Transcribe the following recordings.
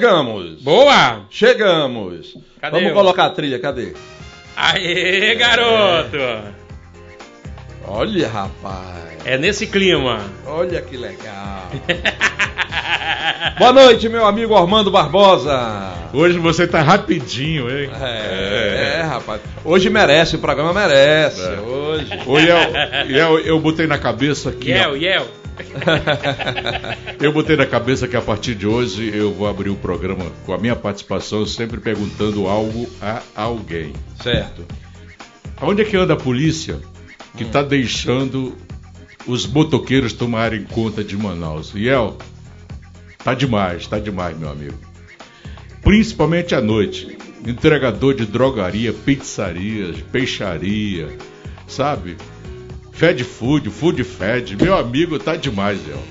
Chegamos! Boa! Chegamos! Cadê Vamos o- colocar a trilha, cadê? Aê, garoto! Olha, rapaz! É nesse clima. Olha que legal! Boa noite, meu amigo Armando Barbosa! Hoje você tá rapidinho, hein? É, é, rapaz. Hoje merece, o programa merece. É. Hoje. Ô, Iel, Iel, eu botei na cabeça que. Yel, Yel. Eu botei na cabeça que a partir de hoje eu vou abrir o programa com a minha participação, sempre perguntando algo a alguém. certo. Aonde é que anda a polícia que está deixando os motoqueiros tomarem conta de Manaus? Iel, tá demais, tá demais, meu amigo. Principalmente à noite. Entregador de drogaria, pizzarias, peixaria, sabe? Fed food, food fed. Meu amigo, tá demais, Iel.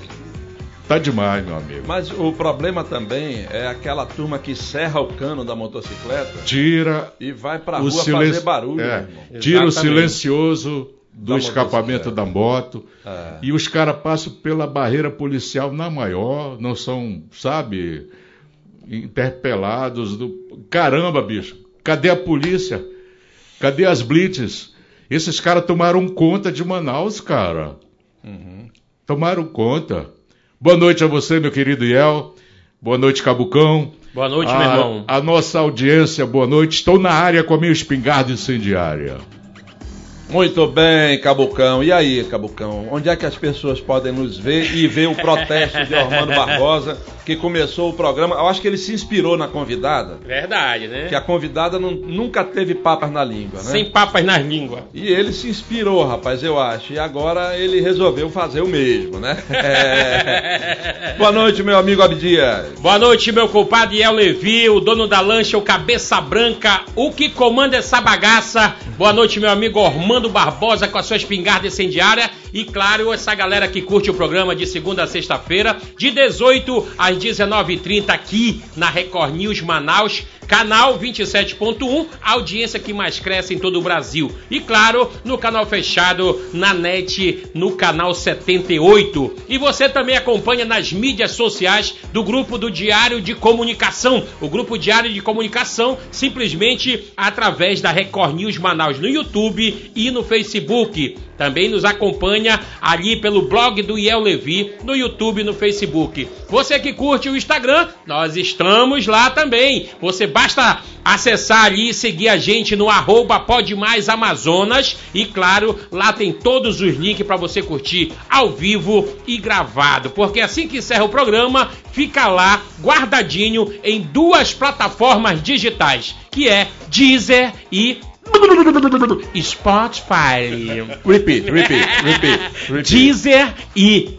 Tá demais, meu amigo. Mas o problema também é aquela turma que serra o cano da motocicleta Tira e vai pra rua silencio, fazer barulho, é, tira o silencioso do Da escapamento da moto É. e os caras passam pela barreira policial na maior, não são, sabe, interpelados. Do... Caramba, bicho, cadê a polícia? Cadê as blitz? Esses caras tomaram conta de Manaus, cara. Uhum. Tomaram conta. Boa noite a você, meu querido Iel. Boa noite, Cabucão. Boa noite, a, meu irmão. A nossa audiência, boa noite. Estou na área com a minha espingarda incendiária. Muito bem, Cabucão. E aí, Cabucão? Onde é que as pessoas podem nos ver e ver o protesto de Armando Barbosa, que começou o programa? Eu acho que ele se inspirou na convidada, Verdade, né? que a convidada não- nunca teve papas na língua, né? Sem papas nas línguas. E ele se inspirou, rapaz, eu acho. E agora ele resolveu fazer o mesmo, né? É. Boa noite, meu amigo Abdias. Boa noite, meu compadre Iel Levi, o dono da lancha, o cabeça branca, o que comanda essa bagaça. Boa noite, meu amigo Ormando Barbosa com a sua espingarda incendiária. E claro, essa galera que curte o programa de segunda a sexta-feira, de 18 às 19h30 aqui na Record News Manaus, canal 27.1, a audiência que mais cresce em todo o Brasil. E claro, no canal fechado, na net, no canal 78. E você também acompanha nas mídias sociais do grupo do Diário de Comunicação. O grupo Diário de Comunicação, simplesmente através da Record News Manaus no YouTube e no Facebook. Também nos acompanha ali pelo blog do Iel Levi, no YouTube e no Facebook. Você que curte o Instagram, nós estamos lá também. Você basta acessar ali e seguir a gente no arroba Amazonas. E claro, lá tem todos os links para você curtir ao vivo e gravado. Porque assim que encerra o programa, fica lá guardadinho em duas plataformas digitais, que é Deezer e Spotify. Repeat, repeat, repeat. repeat. Deezer e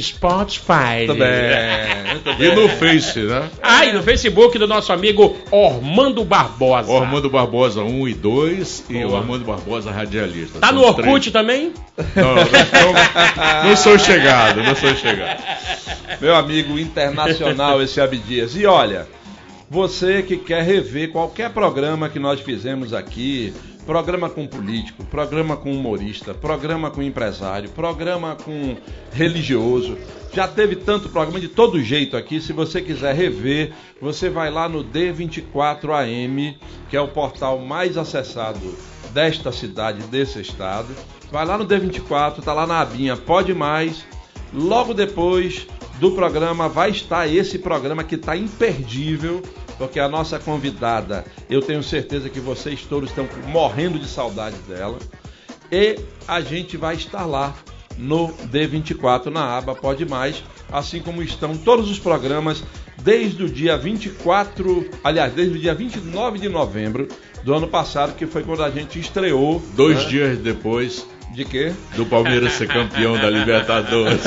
Spotify. Muito bem, muito E no Face, né? Ah, e no Facebook do nosso amigo Ormando Barbosa. O Armando Barbosa 1 e 2 e o Boa. Armando Barbosa Radialista. Tá São no Orkut três. também? Não, não, não sou chegado, não sou chegado. Meu amigo internacional, esse Abdias. E olha, você que quer rever qualquer programa que nós fizemos aqui, programa com político, programa com humorista, programa com empresário, programa com religioso, já teve tanto programa de todo jeito aqui. Se você quiser rever, você vai lá no D24AM, que é o portal mais acessado desta cidade, desse estado. Vai lá no D24, tá lá na abinha Pode Mais. Logo depois do programa vai estar esse programa que está imperdível, porque a nossa convidada, eu tenho certeza que vocês todos estão morrendo de saudade dela. E a gente vai estar lá no D24 na aba Pode Mais, assim como estão todos os programas desde o dia 24, aliás, desde o dia 29 de novembro do ano passado, que foi quando a gente estreou. Dois né? dias depois De quê? do Palmeiras ser campeão da Libertadores.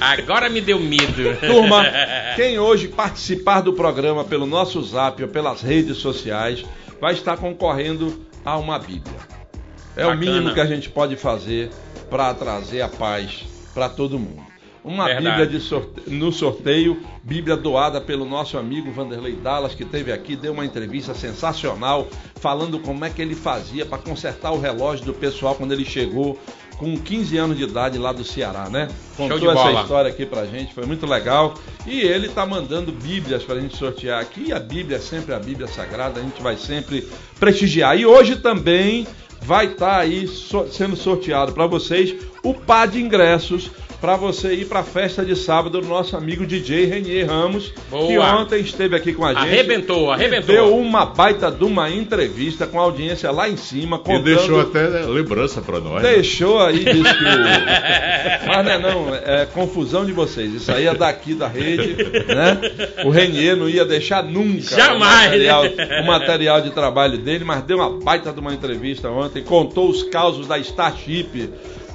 Agora me deu medo. Turma, quem hoje participar do programa pelo nosso zap ou pelas redes sociais vai estar concorrendo a uma Bíblia. É o Bacana. mínimo que a gente pode fazer para trazer a paz para todo mundo. Uma Verdade. Bíblia sorte- no sorteio, Bíblia doada pelo nosso amigo Vanderlei Dallas, que esteve aqui, deu uma entrevista sensacional, falando como é que ele fazia para consertar o relógio do pessoal quando ele chegou com 15 anos de idade lá do Ceará, né? Contou essa história aqui pra gente, foi muito legal. E ele tá mandando Bíblias pra gente sortear aqui. E a Bíblia é sempre a Bíblia Sagrada, a gente vai sempre prestigiar. E hoje também vai estar aí so- sendo sorteado para vocês o par de ingressos para você ir para a festa de sábado do nosso amigo DJ Renier Ramos, Boa. que ontem esteve aqui com a gente. Arrebentou, arrebentou. Deu uma baita de uma entrevista com a audiência lá em cima, E contando deixou até lembrança pra nós. né? Deixou aí, disse que o. Mas não é não, é confusão de vocês. Isso aí é daqui da rede, né? O Renier não ia deixar nunca Jamais, o, material, né? o material de trabalho dele, mas deu uma baita de uma entrevista ontem, contou os causos da Starship.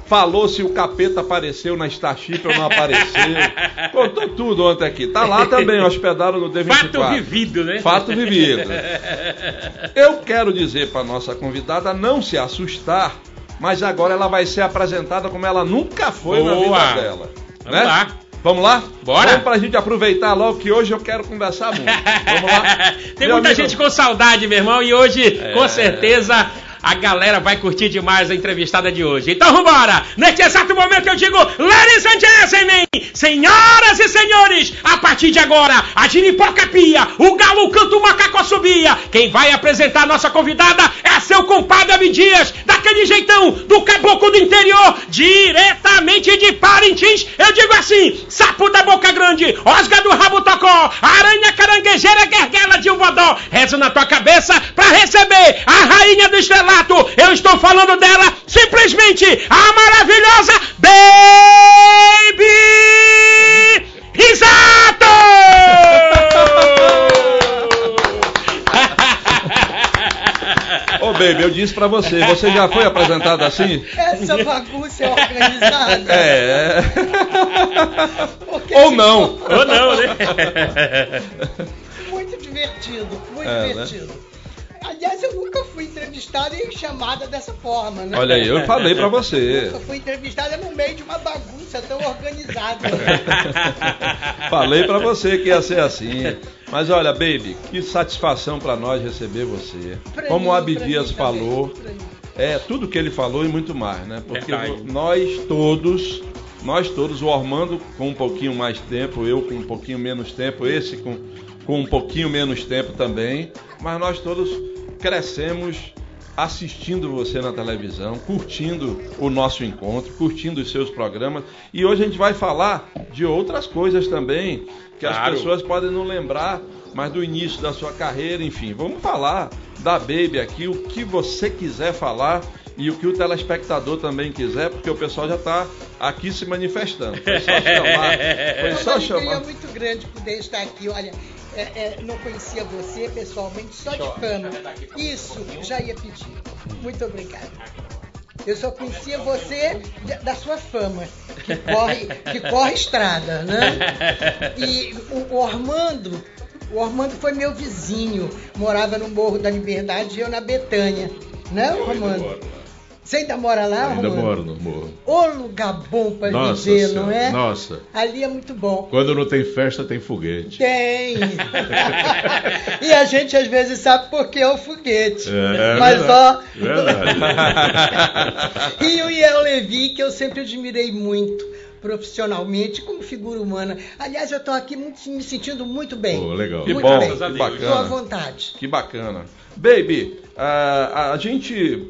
Falou se o capeta apareceu na Starship ou não apareceu. Contou tudo ontem aqui. Tá lá também, hospedado no D24. Fato vivido, né? Fato vivido. Eu quero dizer para nossa convidada não se assustar, mas agora ela vai ser apresentada como ela nunca foi na Boa. vida dela. Vamos né? lá. Vamos lá? Bora. Vamos pra gente aproveitar logo que hoje eu quero conversar muito. Vamos lá? Tem Meu muita amigo- gente com saudade, meu irmão, e hoje, É. com certeza, a galera vai curtir demais a entrevistada de hoje. Então vambora! Neste exato momento eu digo, ladies and gentlemen, senhoras e senhores, a partir de agora, a giripoca pia, o galo canta, o macaco assobia. Quem vai apresentar a nossa convidada é seu compadre Abi Dias, daquele jeitão, do caboclo do interior, diretamente de Parintins. Eu digo assim, sapo da boca grande, osga do rabo tocó, aranha caranguejeira, guerguela de um vodó. Rezo na tua cabeça pra receber a rainha do estrelato. Eu estou falando dela, simplesmente a maravilhosa Baby Risato! Ô, baby, eu disse pra você, você já foi apresentado assim? Essa bagunça é organizada. É. Porque Ou se não. Ou não, né? Muito divertido, muito É, né? Aliás, eu nunca fui entrevistada e chamada dessa forma, né? Olha aí, eu falei pra você. Nunca fui entrevistada no meio de uma bagunça tão organizada. Falei pra você que ia ser assim. Mas olha, baby, que satisfação pra nós receber você. Pra Como mim, o Abi pra Dias mim também, falou, mim. é tudo que ele falou e muito mais, né? Porque Verdade. nós todos, nós todos, o Ormando com um pouquinho mais tempo, eu com um pouquinho menos tempo, esse com, com um pouquinho menos tempo também, mas nós todos crescemos assistindo você na televisão, curtindo o nosso encontro, curtindo os seus programas. E hoje a gente vai falar de outras coisas também que as Claro. pessoas podem não lembrar, mas do início da sua carreira, enfim. Vamos falar da Baby aqui, o que você quiser falar e o que o telespectador também quiser, porque o pessoal já está aqui se manifestando. Foi só chamar. Foi É só chamar. muito grande poder estar aqui. Olha, é, é, não conhecia você pessoalmente, só de fama. Isso, já ia pedir. Muito obrigada. Eu só conhecia você da sua fama, que corre, que corre estrada, né? E o, o Ormando, o Ormando foi meu vizinho, morava no Morro da Liberdade e eu na Betânia. Né, Ormando? Você ainda mora lá, Ainda moro no morro. Ô lugar bom pra Nossa viver, Senhora, não é? nossa. Ali é muito bom. Quando não tem festa, tem foguete. Tem! e a gente às vezes sabe porque é o foguete. É, é Mas verdade, ó. verdade. e o Iel Levi, que eu sempre admirei muito profissionalmente, como figura humana. Aliás, eu estou aqui muito- me sentindo muito bem. Pô, legal. Que muito bom, bem. que Deus. Estou à bacana. vontade. Que bacana. Baby, a, a gente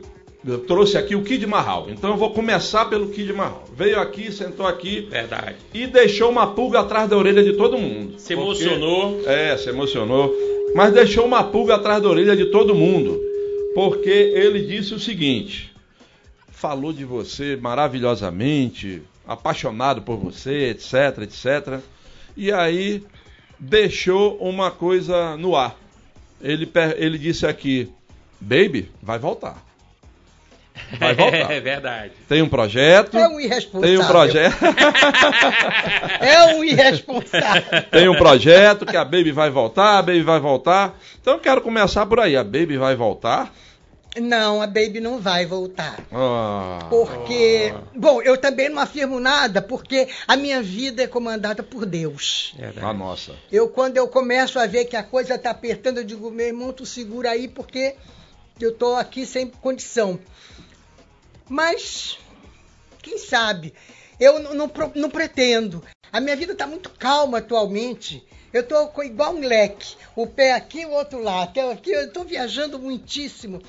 trouxe aqui o Kid Marral. Então eu vou começar pelo Kid Marral. Veio aqui, sentou aqui Verdade. e deixou uma pulga atrás da orelha de todo mundo. Se Porque- emocionou. É, se emocionou. Mas deixou uma pulga atrás da orelha de todo mundo. Porque ele disse o seguinte: falou de você maravilhosamente, apaixonado por você, etc, etc. E aí deixou uma coisa no ar. Ele, ele disse aqui: Baby, vai voltar. Vai voltar. É verdade. Tem um projeto. É um irresponsável. Tem um projeto. É um irresponsável. Tem um projeto que a Baby vai voltar, a Baby vai voltar. Então eu quero começar por aí. A Baby vai voltar. Não, a Baby não vai voltar. Ah, Porque, bom, eu também não afirmo nada, porque a minha vida é comandada por Deus. a nossa. Eu, quando eu começo a ver que a coisa está apertando, eu digo, meu irmão, tu segura aí, porque eu estou aqui sem condição. Mas, quem sabe? Eu não, não, pro- não pretendo. A minha vida está muito calma atualmente. Eu estou igual um leque. O pé aqui, o outro lá. Aqui, aqui, eu estou viajando muitíssimo.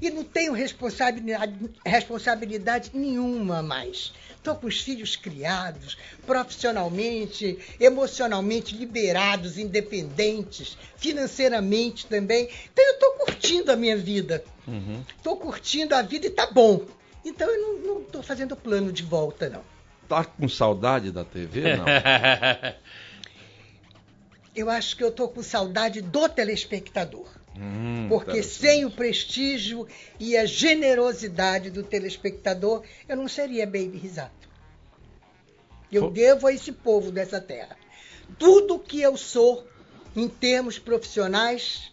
E não tenho responsabilidade, responsabilidade nenhuma mais. Estou com os filhos criados, profissionalmente, emocionalmente liberados, independentes, financeiramente também. Então eu estou curtindo a minha vida. Uhum. Estou curtindo a vida e tá bom. Então eu não estou fazendo plano de volta, não. Tá com saudade da TV? Não. Eu acho que eu estou com saudade do telespectador. Hum, Porque sem o prestígio e a generosidade do telespectador, eu não seria Baby Risato. Eu devo a esse povo dessa terra. Tudo que eu sou, em termos profissionais,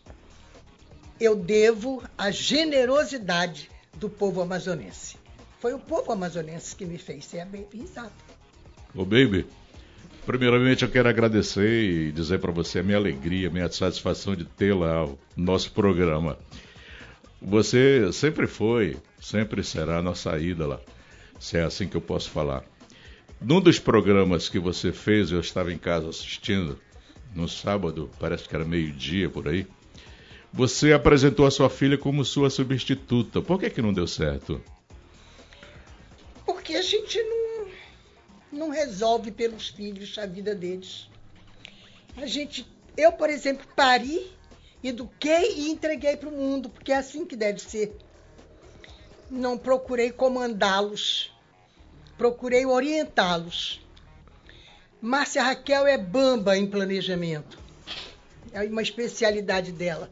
eu devo à generosidade do povo amazonense. Foi o povo amazonense que me fez ser a Baby Risato. Ô, baby, primeiramente eu quero agradecer e dizer para você a minha alegria, a minha satisfação de tê-la ao nosso programa. Você sempre foi, sempre será a nossa ídola, se é assim que eu posso falar. Num dos programas que você fez, eu estava em casa assistindo, no sábado, parece que era meio-dia por aí. Você apresentou a sua filha como sua substituta. Por que, que não deu certo? Porque a gente não, não resolve pelos filhos a vida deles. A gente, eu, por exemplo, pari, eduquei e entreguei para o mundo, porque é assim que deve ser. Não procurei comandá-los, procurei orientá-los. Márcia Raquel é bamba em planejamento. É uma especialidade dela.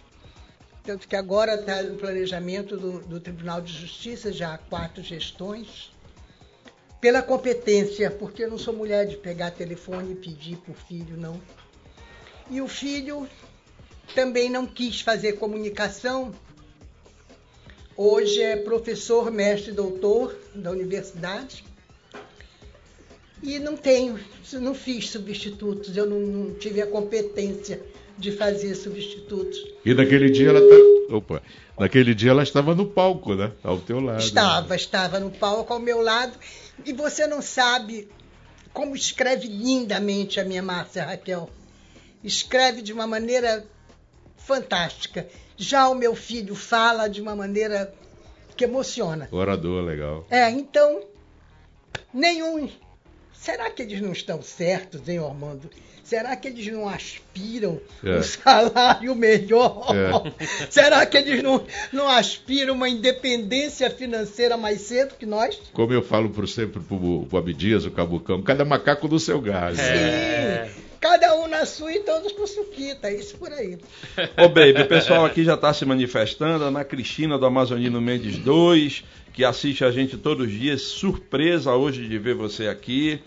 Tanto que agora está no planejamento do, do Tribunal de Justiça, já há quatro gestões pela competência, porque eu não sou mulher de pegar telefone e pedir para o filho, não. E o filho também não quis fazer comunicação. Hoje é professor, mestre, doutor da universidade. E não tenho, não fiz substitutos, eu não, não tive a competência de fazer substitutos. E naquele dia ela tá... Opa. Naquele dia ela estava no palco, né? Ao teu lado. Estava, estava no palco ao meu lado. E você não sabe como escreve lindamente a minha Márcia Raquel. Escreve de uma maneira fantástica. Já o meu filho fala de uma maneira que emociona. Orador, legal. É, então, nenhum. Será que eles não estão certos, hein, Armando? Será que eles não aspiram É. um salário melhor? É. Será que eles não, não aspiram uma independência financeira mais cedo que nós? Como eu falo por sempre pro, pro Abdias, o Cabucão, cada macaco do seu galho. É. Sim. Cada um na sua e todos com suquita, é isso por aí. Ô, Baby, o pessoal aqui já está se manifestando. Ana Cristina do Amazonino Mendes 2, que assiste a gente todos os dias. Surpresa hoje de ver você aqui.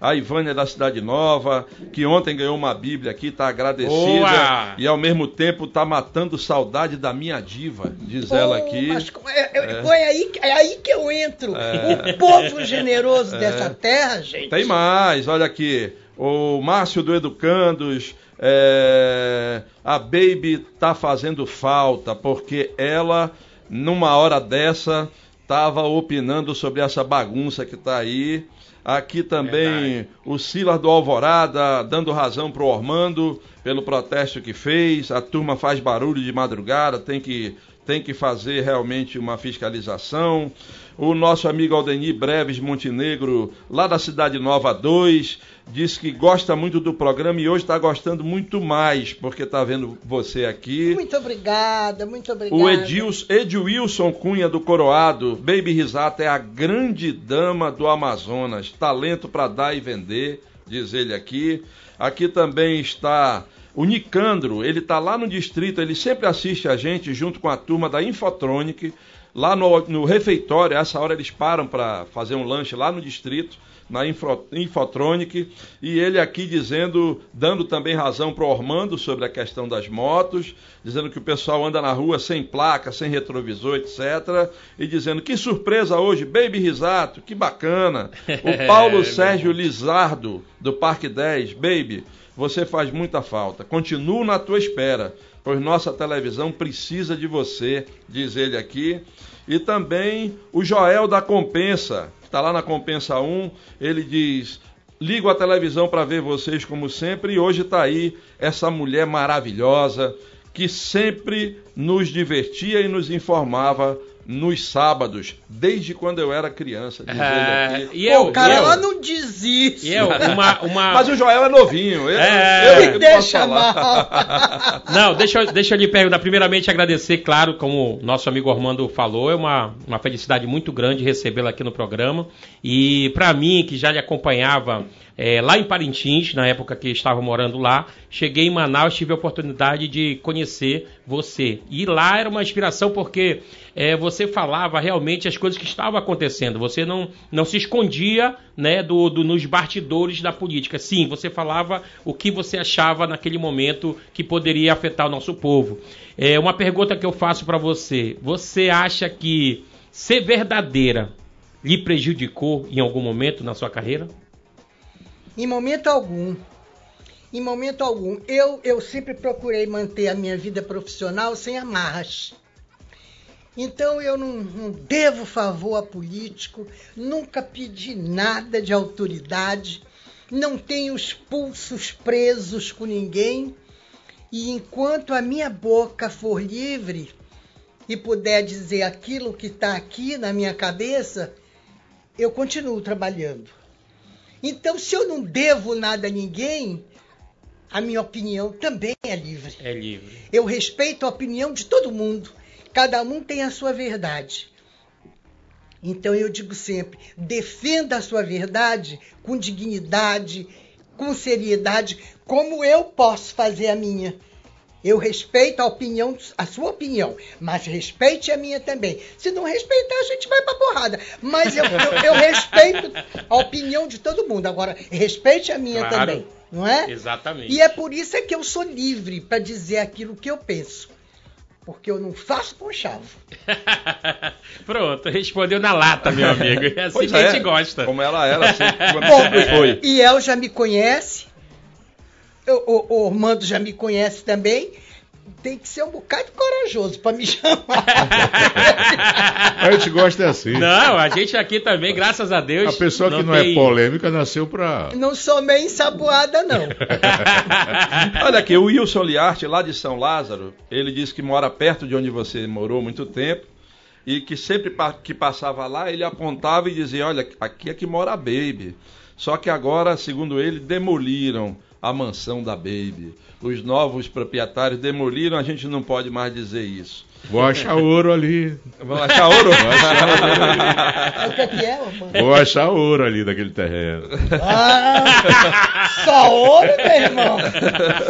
A Ivânia da Cidade Nova, que ontem ganhou uma Bíblia aqui, está agradecida. Boa! E ao mesmo tempo está matando saudade da minha diva, diz ela aqui. mas é, é- foi aí, que- é aí que eu entro. O povo generoso dessa terra, gente. Tem mais, olha aqui. O Márcio do Educandos, é, a Baby tá fazendo falta, porque ela, numa hora dessa, estava opinando sobre essa bagunça que tá aí. Aqui também Verdade. o Silas do Alvorada dando razão pro Ormando pelo protesto que fez. A turma faz barulho de madrugada, tem que, tem que fazer realmente uma fiscalização. O nosso amigo Aldenir Breves Montenegro, lá da Cidade Nova 2, diz que gosta muito do programa e hoje está gostando muito mais, porque está vendo você aqui. Muito obrigada, muito obrigada. O Edils, Edilson Cunha do Coroado, Baby Risata é a grande dama do Amazonas, talento para dar e vender, diz ele aqui. Aqui também está o Nicandro, ele está lá no distrito, ele sempre assiste a gente junto com a turma da Infotronic, lá no, no refeitório, essa hora eles param para fazer um lanche lá no distrito. na Info, Infotronic, e ele aqui dizendo, dando também razão para o Ormando sobre a questão das motos, dizendo que o pessoal anda na rua sem placa, sem retrovisor, etc. E dizendo que surpresa hoje, Baby Risato, que bacana. O Paulo É, Sérgio Lizardo, do Parque 10, Baby, você faz muita falta. Continuo na tua espera, pois nossa televisão precisa de você, diz ele aqui. E também o Joel da Compensa, que está lá na Compensa 1, ele diz: ligo a televisão para ver vocês como sempre, e hoje está aí essa mulher maravilhosa que sempre nos divertia e nos informava nos sábados, desde quando eu era criança. Diz É, ele aqui. e Pô, eu, o cara e eu, lá não diz isso. e eu, uma, uma... Mas o Joel é novinho. Eu, É. que posso deixa mal. Não, deixa, eu- deixa eu lhe perguntar. Primeiramente, agradecer, claro, como o nosso amigo Ormando falou, é uma, uma felicidade muito grande recebê-lo aqui no programa. E para mim, que já lhe acompanhava é, lá em Parintins, na época que estava morando lá, cheguei em Manaus, tive a oportunidade de conhecer você. E lá era uma inspiração porque é, você falava realmente as coisas que estavam acontecendo. Você não, não se escondia né, do, do- nos bastidores da política. Sim, você falava o que você achava naquele momento que poderia afetar o nosso povo. É, uma pergunta que eu faço para você: você acha que ser verdadeira lhe prejudicou em algum momento na sua carreira? Em momento algum. Em momento algum. Eu, eu sempre procurei manter a minha vida profissional sem amarras. Então eu não, não devo favor a político, nunca pedi nada de autoridade, não tenho os pulsos presos com ninguém. E enquanto a minha boca for livre e puder dizer aquilo que está aqui na minha cabeça, eu continuo trabalhando. Então, se eu não devo nada a ninguém, a minha opinião também é livre. É livre. Eu respeito a opinião de todo mundo. Cada um tem a sua verdade. Então eu digo sempre: defenda a sua verdade com dignidade, com seriedade, como eu posso fazer a minha. Eu respeito a opinião, a sua opinião, mas respeite a minha também. Se não respeitar, a gente vai pra porrada. Mas eu, eu- eu respeito a opinião de todo mundo. Agora, respeite a minha Claro. também, não é? Exatamente. E é por isso é que eu sou livre para dizer aquilo que eu penso. Porque eu não faço com chave. Pronto, respondeu na lata, meu amigo. É assim Pois que a é, gente gosta. Como ela era, sempre, quando Bom, sempre foi. e El já me conhece. O, o, Ormando já me conhece também. Tem que ser um bocado corajoso para me chamar. A gente gosta é assim. Não, a gente aqui também, graças a Deus. A pessoa que não tem- é polêmica nasceu pra. não sou meio ensaboada, não. Olha aqui, o Wilson Liarte, lá de São Lázaro, ele disse que mora perto de onde você morou muito tempo e que sempre que passava lá, ele apontava e dizia: Olha, aqui é que mora a Baby. Só que agora, segundo ele, demoliram a mansão da Baby. Os novos proprietários demoliram, a gente não pode mais dizer isso. Vou achar ouro ali. Vamos achar ouro? O que é que é, Ormando? Vou achar ouro ali daquele terreno. Ah, só ouro, meu irmão.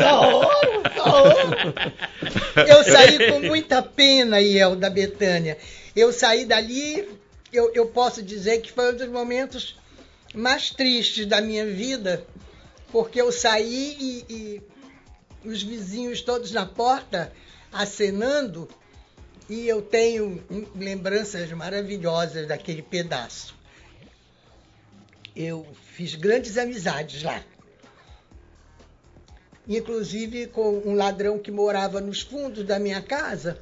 Só ouro, só ouro. Eu saí com muita pena, Iel, da Betânia. Eu saí dali, eu, eu posso dizer que foi um dos momentos mais tristes da minha vida, porque eu saí e, e os vizinhos todos na porta acenando, e eu tenho lembranças maravilhosas daquele pedaço. Eu fiz grandes amizades lá. Inclusive com um ladrão que morava nos fundos da minha casa.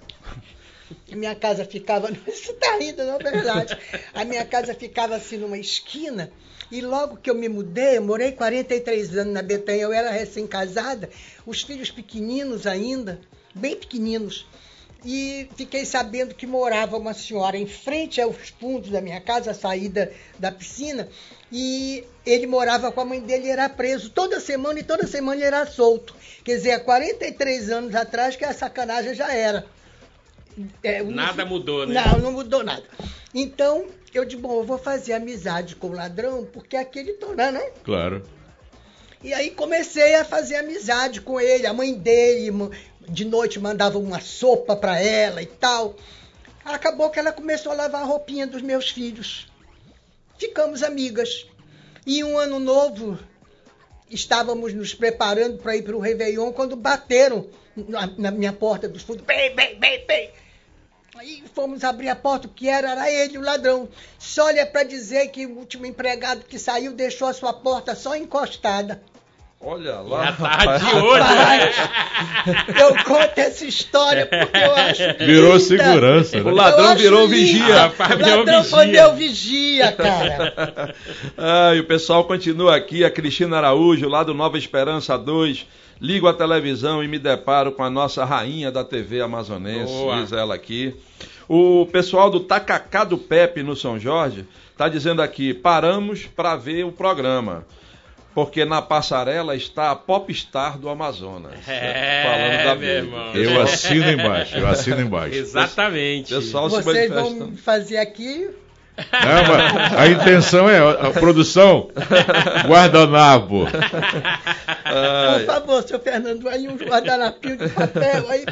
A minha casa ficava. Você está rindo, não é verdade? A minha casa ficava assim numa esquina. E logo que eu me mudei, eu morei 43 anos na Betanha, eu era recém-casada, os filhos pequeninos ainda, bem pequeninos. E fiquei sabendo que morava uma senhora em frente aos fundos da minha casa, a saída da piscina, e ele morava com a mãe dele era preso toda semana e toda semana ele era solto. Quer dizer, há 43 anos atrás que a sacanagem já era. É, Nada mudou, né? Não, não mudou nada. Então, eu disse, bom, eu vou fazer amizade com o ladrão, porque é aquele torna, né? Claro. E aí comecei a fazer amizade com ele, a mãe dele, de noite mandava uma sopa para ela e tal. Acabou que ela começou a lavar a roupinha dos meus filhos. Ficamos amigas. E um ano novo, estávamos nos preparando para ir para o Réveillon quando bateram na, na minha porta dos fundos. Bem, bem, bem, bem. Aí fomos abrir a porta, o que era? Era ele, o ladrão. Só olha para dizer que o último empregado que saiu deixou a sua porta só encostada. Olha lá. Já tá rapaz. de olho, né? Eu conto essa história porque eu acho. Virou linda. segurança, né? O ladrão virou linda. vigia. Rapaz, O virou ladrão vigia. foi meu vigia, cara. Ah, e o pessoal continua aqui, a Cristina Araújo, lá do Nova Esperança 2. Ligo a televisão e me deparo com a nossa rainha da TV amazonense, Boa. diz ela aqui. O pessoal do Tacacá do Pepe no São Jorge está dizendo aqui: paramos para ver o programa. Porque na passarela está a popstar do Amazonas. É, Falando da meu irmão. Eu assino embaixo, eu assino embaixo. Exatamente. Pessoal se Vocês manifestando. vão fazer aqui. Não, a intenção é, a produção, guardanapo. Por favor, seu Fernando, aí um guardanapinho de papel aí.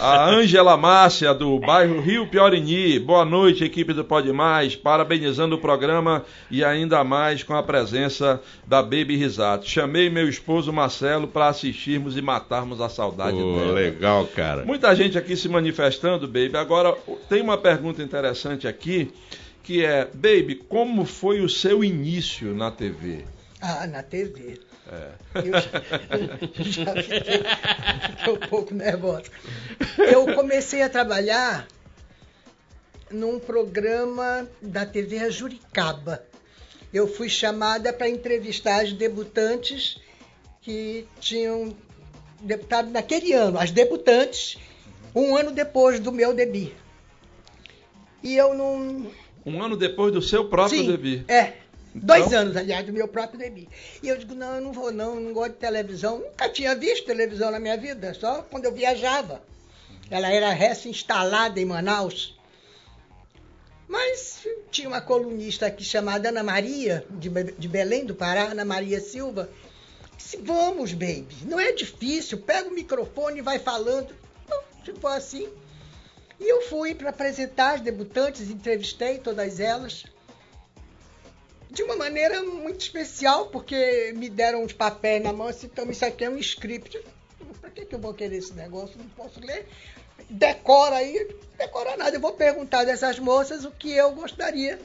A Ângela Márcia, do bairro Rio Piorini. Boa noite, equipe do Pode Mais. Parabenizando o programa e ainda mais com a presença da Baby Risato. Chamei meu esposo Marcelo para assistirmos e matarmos a saudade Pô, dela. legal, cara. Muita gente aqui se manifestando, Baby. Agora, tem uma pergunta interessante aqui, que é, Baby, como foi o seu início na TV? Ah, na TV. É. Eu já, já fiquei, fiquei um pouco nervosa. Eu comecei a trabalhar num programa da TV Juricaba. Eu fui chamada para entrevistar as debutantes que tinham debutado naquele ano, as debutantes, um ano depois do meu debut. E eu não, Um ano depois do seu próprio Sim, debut. É. Dois Então? anos, aliás, do meu próprio debut. E eu digo, não, eu não vou não, eu não gosto de televisão. Nunca tinha visto televisão na minha vida, só quando eu viajava. Ela era recém-instalada em Manaus. Mas tinha uma colunista aqui chamada Ana Maria, de, Be- de Belém do Pará, Ana Maria Silva. Disse, vamos, baby, não é difícil, pega o microfone e vai falando. Então, se for assim. E eu fui para apresentar as debutantes, entrevistei todas elas de uma maneira muito especial, porque me deram uns papéis na mão, assim, então isso aqui é um script. Para que, que eu vou querer esse negócio? Não posso ler. Decora aí, decora nada. Eu vou perguntar dessas moças o que eu gostaria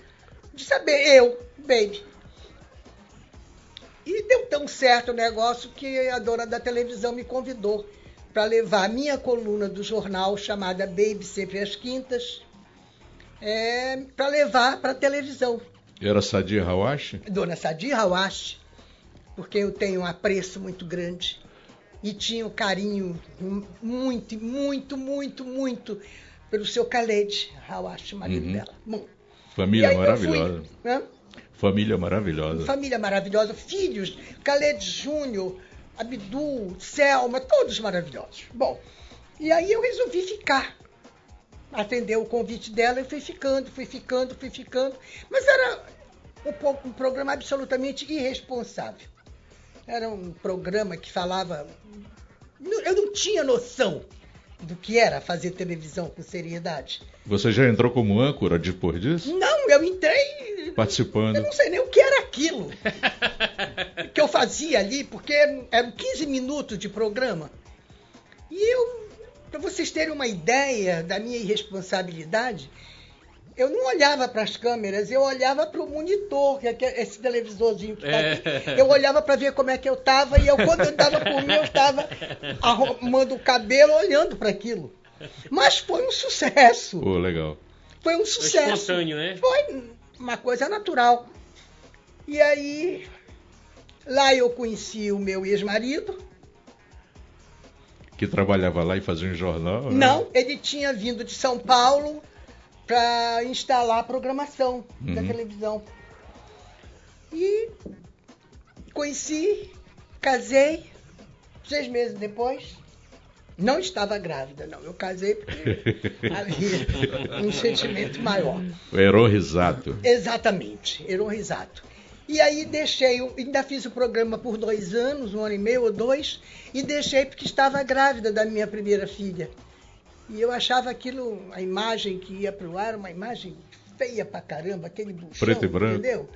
de saber. Eu, baby. E deu tão certo o negócio que a dona da televisão me convidou para levar a minha coluna do jornal chamada Baby Sempre às Quintas, é, para levar para a televisão. Era Sadia Hawashi? Dona Sadi Hawashi, porque eu tenho um apreço muito grande e tinha um carinho muito, muito, muito, muito pelo seu Khaled Hawashi, marido Uhum. dela. Bom, Família maravilhosa. fui, né? Família maravilhosa. Família maravilhosa, filhos, Khaled Júnior, Abdul, Selma, todos maravilhosos. Bom, e aí eu resolvi ficar. Atender o convite dela e fui ficando, fui ficando, fui ficando. Mas era um, um programa absolutamente irresponsável. Era um programa que falava. Eu não tinha noção do que era fazer televisão com seriedade. Você já entrou como âncora depois disso? Não, eu entrei Participando. eu não sei nem o que era aquilo que eu fazia ali, porque eram 15 minutos de programa. E eu, para vocês terem uma ideia da minha irresponsabilidade, eu não olhava para as câmeras, eu olhava para o monitor, que é esse televisorzinho que está aqui. Eu olhava para ver como é que eu estava, e eu, quando eu dava por mim, eu estava arrumando o cabelo, olhando para aquilo. Mas foi um sucesso. Pô, legal. Foi um Foi sucesso. espontâneo, né? Foi uma coisa natural. E aí, lá eu conheci o meu ex-marido. Que trabalhava lá e fazia um jornal? né? Não, ele tinha vindo de São Paulo para instalar a programação da Uhum. televisão. E conheci, casei, seis meses depois. Não estava grávida, não. Eu casei porque havia um sentimento maior. O Heron Risato. Exatamente, era risato. E aí deixei, ainda fiz o programa por dois anos, um ano e meio ou dois, e deixei porque estava grávida da minha primeira filha. E eu achava aquilo, a imagem que ia para o ar, uma imagem feia pra caramba, aquele buchão, Preto e branco. entendeu?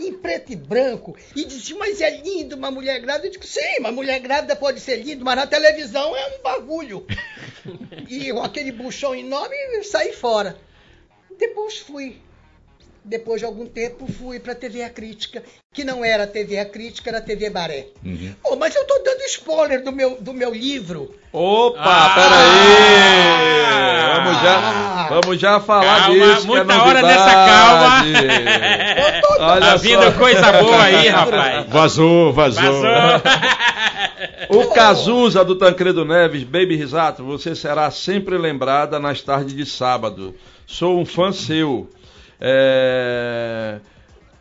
em preto e branco, e dizia, mas é lindo uma mulher grávida. Eu digo, sim, uma mulher grávida pode ser linda, mas na televisão é um bagulho. e com aquele buchão enorme, eu saí fora. Depois fui. Depois de algum tempo, fui para a TV A Crítica, que não era a TV A Crítica, era a TV Baré. Uhum. Oh, mas eu tô dando spoiler do meu, do meu livro. Opa, Ah! peraí! Vamos já, vamos já falar Calma, disso. que é muita hora novidade. Eu tô Olha Tá vindo coisa boa aí, rapaz. Vazou, vazou. Passou. O Cazuza do Tancredo Neves, Baby Risato, você será sempre lembrada nas tardes de sábado. Sou um fã seu. É,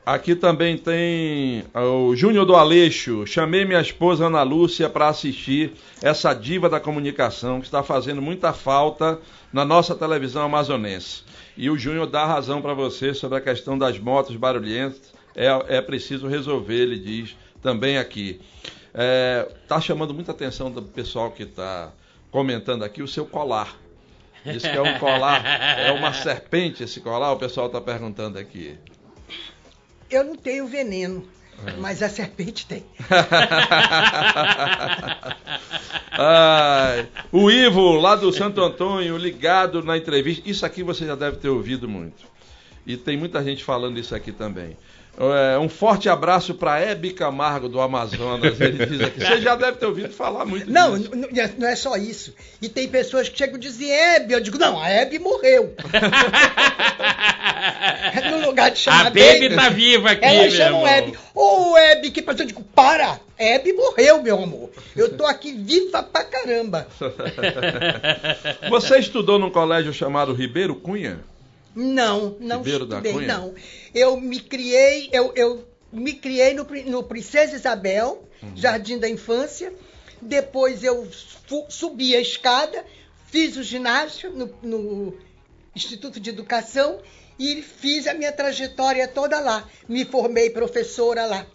Aqui também tem o Júnior do Aleixo. Chamei minha esposa Ana Lúcia para assistir essa diva da comunicação que está fazendo muita falta na nossa televisão amazonense. E o Júnior dá razão para você sobre a questão das motos barulhentas. É, é preciso resolver, ele diz também aqui. É, tá chamando muita atenção do pessoal que está comentando aqui o seu colar. Diz que é um colar, é uma serpente esse colar, o pessoal está perguntando aqui. Eu não tenho veneno, mas a serpente tem. Ai, o Ivo, lá do Santo Antônio, ligado na entrevista. Isso aqui você já deve ter ouvido muito. E tem muita gente falando isso aqui também. É, um forte abraço para Hebe Camargo do Amazonas. Ele diz aqui. Você já deve ter ouvido falar muito Não, disso. n- n- não é só isso. E tem pessoas que chegam e dizem Hebe. Eu digo, não, a Hebe morreu. no lugar de chamar A Baby tá viva aqui, Elas meu chamam irmão. Hebe. Ô, Hebe, que passou? Eu digo, para. Hebe morreu, meu amor. Eu tô aqui viva pra caramba. Você estudou num colégio chamado Ribeiro Cunha? Não, não Ribeiro da estudei, Cunha? não. Eu me criei, eu, eu me criei no, no Princesa Isabel, Uhum. Jardim da Infância. Depois eu subi a escada, fiz o ginásio no, no Instituto de Educação e fiz a minha trajetória toda lá. Me formei professora lá.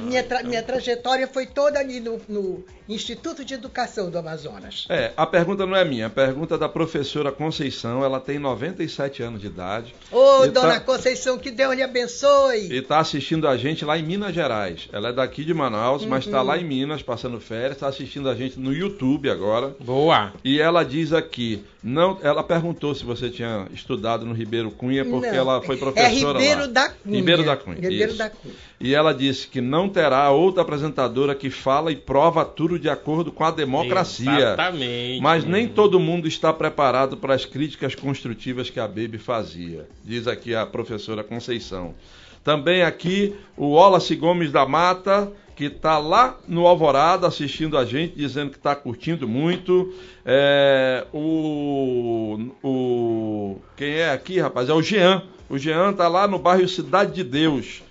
Minha, tra- minha trajetória foi toda ali no, no Instituto de Educação do Amazonas. É, a pergunta não é minha, a pergunta é da professora Conceição. Ela tem 97 anos de idade. Ô, E dona tá- Conceição, que Deus lhe abençoe. E está assistindo a gente lá em Minas Gerais. Ela é daqui de Manaus, mas está lá em Minas, passando férias, está assistindo a gente no YouTube agora. Boa. E ela diz aqui, não, ela perguntou se você tinha estudado no Ribeiro Cunha, porque Não, ela foi é professora Ribeiro lá. da Cunha. Ribeiro da Cunha. Ribeiro isso. da Cunha. E ela disse que não terá outra apresentadora que fala e prova tudo de acordo com a democracia. Exatamente. Mas nem todo mundo está preparado para as críticas construtivas que a Baby fazia, diz aqui a professora Conceição. Também aqui o Wallace Gomes da Mata, que está lá no Alvorada assistindo a gente, dizendo que está curtindo muito. É, o, o. Quem é aqui, rapaz? É o Jean. O Jean está lá no bairro Cidade de Deus.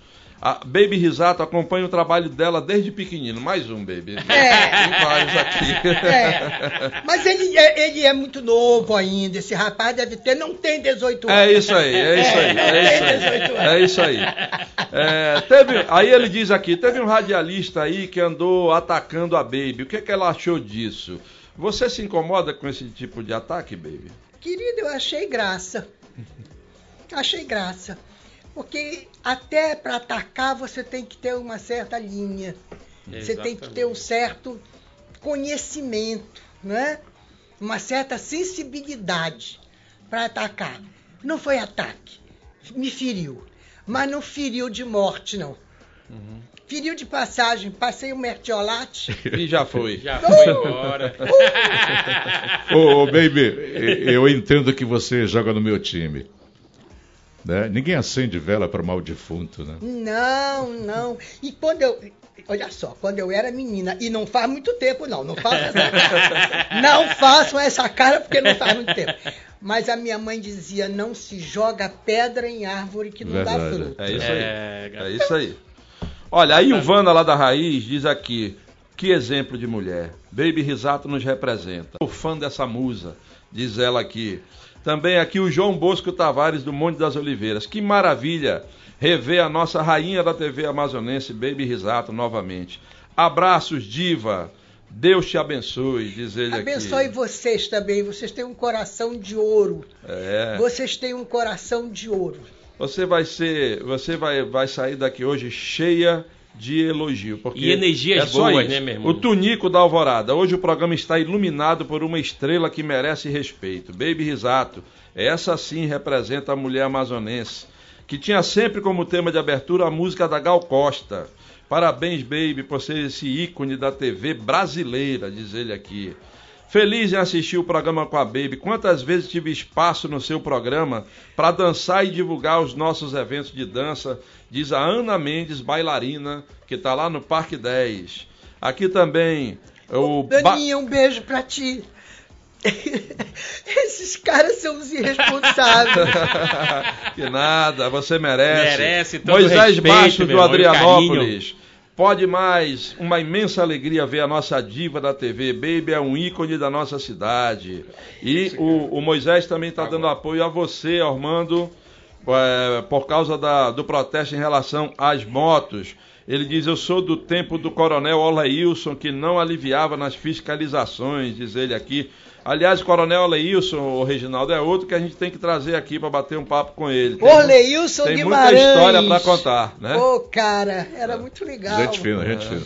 A Baby Risato acompanha o trabalho dela desde pequenino. Mais um, Baby. É. Vários aqui. É. Mas ele é, ele é muito novo ainda. Esse rapaz deve ter, não tem 18 anos. É isso aí, é isso aí, é isso aí. É isso aí. É, teve, aí ele diz aqui, teve um radialista aí que andou atacando a Baby. O que, que ela achou disso? Você se incomoda com esse tipo de ataque, Baby? Querido, eu achei graça. Achei graça. Porque até para atacar você tem que ter uma certa linha. Você tem que ter um certo conhecimento, né? Uma certa sensibilidade para atacar. Não foi ataque. Me feriu. Mas não feriu de morte, não. Feriu de passagem. Passei um mertiolate. E já foi. Já foi embora. Ô, ô, baby, eu entendo que você joga no meu time. Né? Ninguém acende vela para mal defunto, né? Não, não. E quando eu. Olha só, quando eu era menina, e não faz muito tempo, não, não façam essa cara. Não façam essa cara porque não faz muito tempo. Mas a minha mãe dizia: não se joga pedra em árvore que não dá Verdade. fruto. É isso aí. É, É isso aí. Olha, a Ilvana lá da Raiz diz aqui: que exemplo de mulher. Baby Risato nos representa. Sou fã dessa musa, diz ela aqui. Também aqui o João Bosco Tavares do Monte das Oliveiras. Que maravilha rever a nossa rainha da TV amazonense, Baby Risato, novamente. Abraços, diva. Deus te abençoe, diz ele Abençoe aqui. vocês também. Vocês têm um coração de ouro. É. Vocês têm um coração de ouro. Você vai ser, você vai, vai sair daqui hoje cheia de elogio. Porque E energias é boas, né, meu irmão? O Tunico da Alvorada. Hoje o programa está iluminado por uma estrela que merece respeito. Baby Risato. Essa sim representa a mulher amazonense. Que tinha sempre como tema de abertura a música da Gal Costa. Parabéns, Baby, por ser esse ícone da TV brasileira, diz ele aqui. Feliz em assistir o programa com a Baby. Quantas vezes tive espaço no seu programa para dançar e divulgar os nossos eventos de dança, diz a Ana Mendes, bailarina, que está lá no Parque 10. Aqui também o Ba- Daninha, um beijo pra ti. Esses caras são os irresponsáveis. que nada, você merece. Merece todo Moisés respeito, Baixo meu do irmão, Adrianópolis. Pode mais, uma imensa alegria ver a nossa diva da TV. Baby é um ícone da nossa cidade. E o, o Moisés também está dando apoio a você, Armando, é, por causa da- do protesto em relação às motos. Ele diz: Eu sou do tempo do coronel Oleilson, que não aliviava nas fiscalizações, diz ele aqui. Aliás, o coronel Oleilson, o Reginaldo, é outro que a gente tem que trazer aqui para bater um papo com ele. Tem mu- Orleilson tem muita Guimarães. história para contar, né? Ô, cara, era muito legal. Gente fina, gente fina.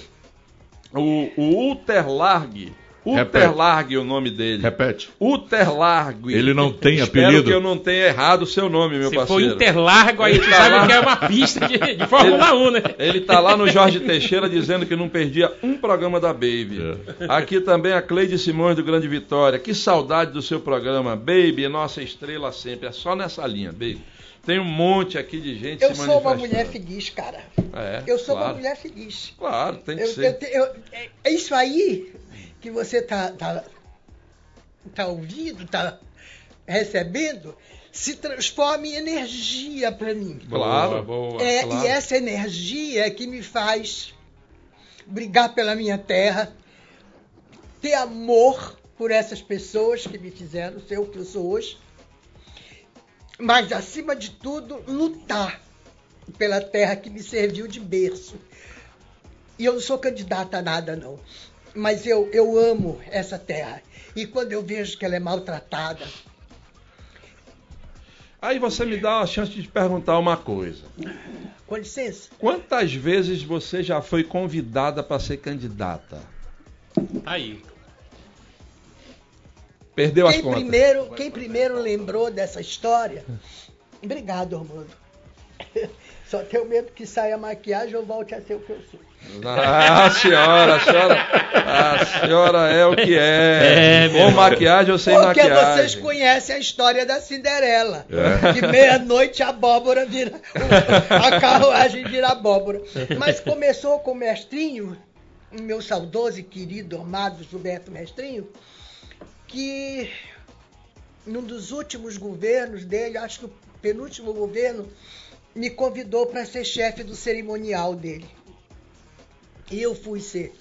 O, o Uterlarg, Repete. Uterlarg é o nome dele. Repete. Uterlarg. Ele não tem Espero apelido? que eu não tenha errado o seu nome, meu Se for parceiro. Interlargo, aí tu Ele tá sabe lá. que é uma pista de, de Fórmula 1, né? Ele tá lá no Jorge Teixeira dizendo que não perdia um programa da Baby. É. Aqui também a Cleide Simões do Grande Vitória. Que saudade do seu programa. Baby, é nossa estrela sempre. É só nessa linha, Baby. Tem um monte aqui de gente Eu se sou uma manifestando. mulher feliz, cara. É, Eu sou claro. uma mulher feliz. Claro, tem que Eu, ser. eu te- eu- é- é isso aí que você tá, tá, tá ouvindo, tá recebendo, se transforma em energia para mim. Claro. Boa. É, claro. E essa energia é que me faz brigar pela minha terra, ter amor por essas pessoas que me fizeram ser o que eu sou hoje, mas, acima de tudo, lutar pela terra que me serviu de berço. E eu não sou candidata a nada, não. Mas eu, eu amo essa terra. E quando eu vejo que ela é maltratada, Aí você me dá a chance de te perguntar uma coisa. com licença, Quantas vezes você já foi convidada para ser candidata? Aí. Perdeu as quem contas. primeiro, quem primeiro lembrou dessa história, obrigado, Armando. Só tenho medo que saia a maquiagem ou volte a ser o que eu sou. Ah, senhora, a senhora, a senhora é o que é. É, Com maquiagem ou sem Porque maquiagem. vocês conhecem a história da Cinderela. É. Que meia-noite a abóbora vira. A carruagem vira abóbora. Mas começou com o mestrinho, o meu saudoso e querido, amado Gilberto Mestrinho, que num dos últimos governos dele, acho que o penúltimo governo, me convidou para ser chefe do cerimonial dele. E eu fui ser.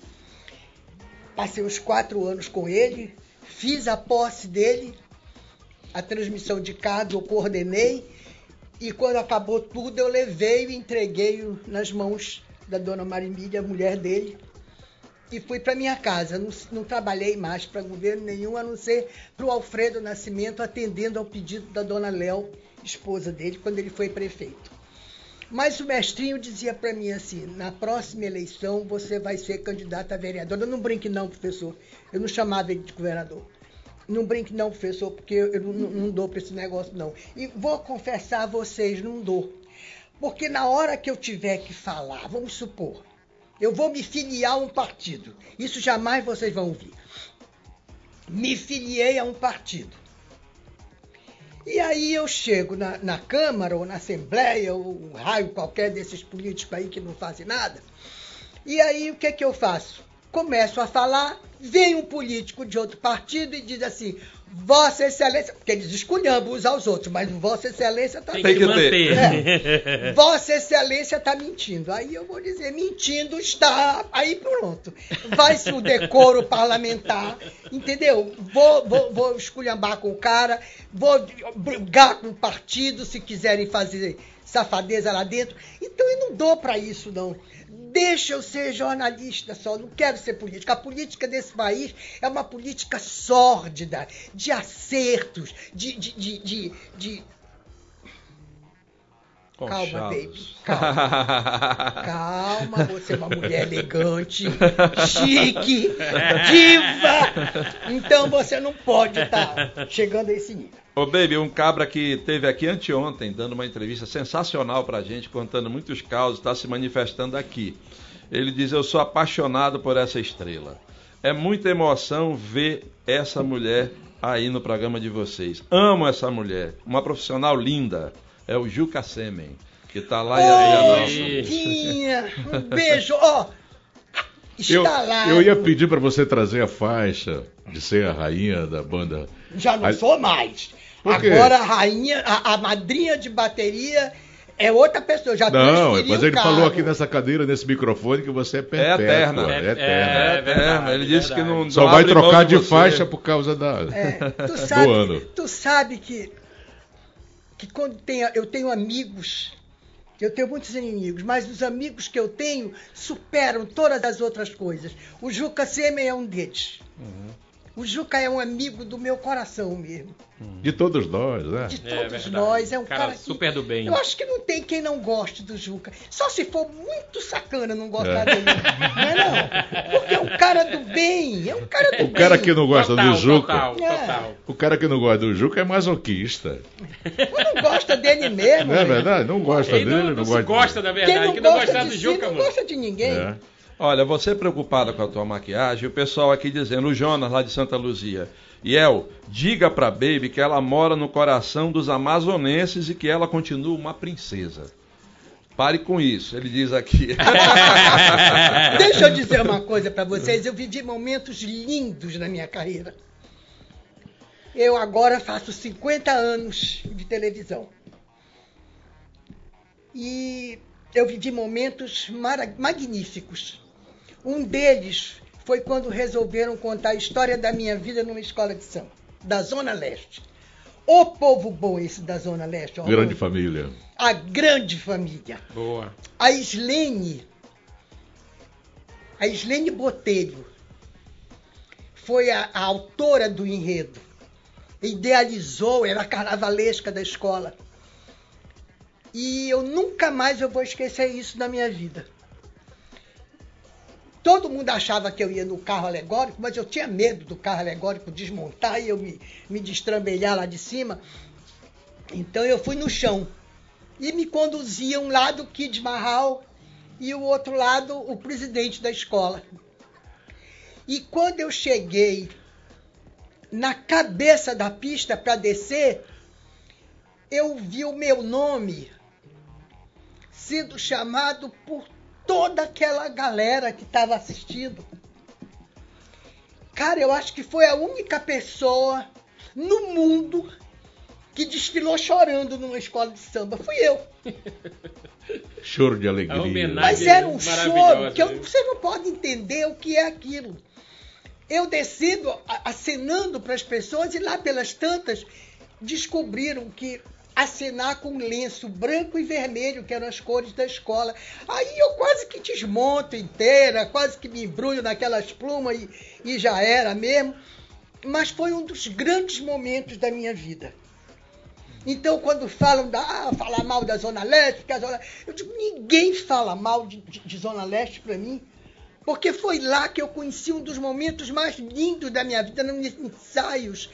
Passei os quatro anos com ele, fiz a posse dele, a transmissão de cargo eu coordenei, e quando acabou tudo eu levei e entreguei nas mãos da dona Marimília, mulher dele, e fui para minha casa. Não, não trabalhei mais para governo nenhum, a não ser para o Alfredo Nascimento, atendendo ao pedido da dona Léo, esposa dele, quando ele foi prefeito. Mas o mestrinho dizia para mim assim: na próxima eleição você vai ser candidato a vereador. Eu não brinque, não, professor. Eu não chamava ele de governador. Não brinque, não, professor, porque eu não, não- dou para esse negócio, não. E vou confessar a vocês: não dou. Porque na hora que eu tiver que falar, vamos supor, eu vou me filiar a um partido. Isso jamais vocês vão ouvir. Me filiei a um partido. E aí eu chego na, na Câmara ou na Assembleia, ou um raio qualquer desses políticos aí que não fazem nada. E aí o que, que eu faço? Começo a falar, vem um político de outro partido e diz assim, Vossa Excelência, porque eles esculhambam uns aos outros, mas Vossa Excelência está Tem, Tem que, manter. Vossa Excelência está mentindo. Aí eu vou dizer, mentindo está. Aí pronto. Vai-se o decoro parlamentar, entendeu? Vou, vou, vou esculhambar com o cara, vou brigar com o partido se quiserem fazer safadeza lá dentro. Então eu não dou para isso, não. Deixa eu ser jornalista só, não quero ser político. A política desse país é uma política sórdida, de acertos, de, de, de, de, de Calma, Conchados. baby. Calma. Calma, você é uma mulher elegante, chique, diva. Então você não pode estar chegando a esse nível. Ô, Baby, um cabra que teve aqui anteontem, dando uma entrevista sensacional pra gente, contando muitos causos, está se manifestando aqui. Ele diz: Eu sou apaixonado por essa estrela. É muita emoção ver essa mulher aí no programa de vocês. Amo essa mulher, uma profissional linda. É o Juca Semen, que tá lá em Ô, Adrianópolis. Juquinha, um beijo. Ó, Eu, está lá. eu ia pedir para você trazer a faixa de ser a rainha da banda. Já não Aí- sou mais. Por quê? Agora a rainha, a, a madrinha de bateria é outra pessoa. Já Não, mas ele falou cargo. aqui nessa cadeira, nesse microfone, que você é perpétua. eterna. É, É- eterna. é- É, verdade, ele disse que não, Só não vai trocar de você. faixa por causa da. É, tu Do sabe, ano. tu sabe que, que quando tem, eu tenho amigos, eu tenho muitos inimigos, mas os amigos que eu tenho superam todas as outras coisas. O Juca Semen é um deles. O Juca é um amigo do meu coração mesmo. De todos nós, né? De É todos verdade. nós. É um Cara cara, que- super do bem. Eu acho que não tem quem não goste do Juca. Só se for muito sacana não gostar É. dele. Não é não? Porque é um cara do bem. É um cara do O bem. cara que não gosta total, do Juca. Total, É. total. O cara que não gosta do Juca é masoquista. não gosta dele mesmo. Não é né? verdade? Não gosta Ele dele, não, não, gosta. gosta, Quem verdade. não Quem não gosta gosta de do si Juca, não mano. gosta de ninguém. É. Olha, você preocupada com a tua maquiagem, o pessoal aqui dizendo, o Jonas lá de Santa Luzia. Yel, diga pra Baby que ela mora no coração dos amazonenses e que ela continua uma princesa. Pare com isso, ele diz aqui. Deixa eu dizer uma coisa pra vocês. Eu vivi momentos lindos na minha carreira. Eu agora faço 50 anos de televisão. E eu vivi momentos magníficos. Um deles foi quando resolveram contar a história da minha vida numa escola de samba, da Zona Leste. O povo bom esse da Zona Leste. ó. Grande família. A grande família. Boa. A Islene, a Islene Botelho, foi a, a autora do enredo. Idealizou, era a carnavalesca da escola. E eu nunca mais eu vou esquecer isso na minha vida. Todo mundo achava que eu ia no carro alegórico, mas eu tinha medo do carro alegórico desmontar e eu me, me destrambelhar lá de cima. Então eu fui no chão e me conduziam um lado o Kid Mahal e o outro lado o presidente da escola. E quando eu cheguei na cabeça da pista para descer, eu vi o meu nome sendo chamado por toda aquela galera que estava assistindo. Cara, eu acho que foi a única pessoa no mundo que desfilou chorando numa escola de samba. Fui eu. Choro de alegria. Mas era um choro que eu, viu? você não pode entender o que é aquilo. Eu descido acenando para as pessoas e lá pelas tantas descobriram que acenar com lenço branco e vermelho, que eram as cores da escola. Aí eu quase que desmonto inteira, quase que me embrulho naquelas plumas e, e já era mesmo. Mas foi um dos grandes momentos da minha vida. Então, quando falam da ah, falar mal da Zona Leste, porque a Zona... eu digo, ninguém fala mal de, de- de Zona Leste para mim, porque foi lá que eu conheci um dos momentos mais lindos da minha vida, nos ensaios,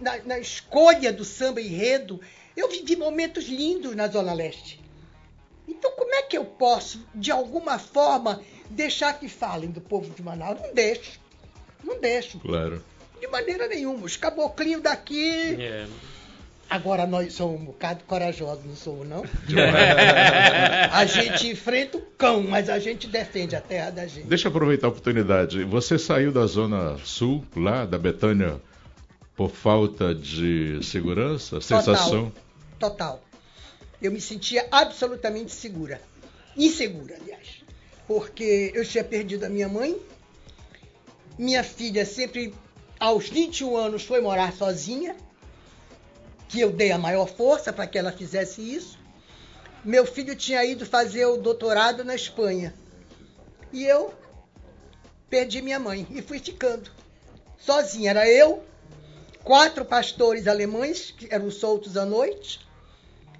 na, na escolha do samba enredo. Eu vivi momentos lindos na Zona Leste. Então, como é que eu posso, de alguma forma, deixar que falem do povo de Manaus? Não deixo. Não deixo. Claro. De maneira nenhuma. Os caboclinhos daqui. É. Agora nós somos um bocado corajosos, não somos, não? A gente enfrenta o cão, mas a gente defende a terra da gente. Deixa eu aproveitar a oportunidade. Você saiu da Zona Sul, lá da Betânia, por falta de segurança, sensação? Total. Eu me sentia absolutamente segura. Insegura, aliás. Porque eu tinha perdido a minha mãe. Minha filha sempre, aos 21 anos, foi morar sozinha. Que eu dei a maior força para que ela fizesse isso. Meu filho tinha ido fazer o doutorado na Espanha. E eu perdi minha mãe e fui ficando sozinha. Era eu, quatro pastores alemães que eram soltos à noite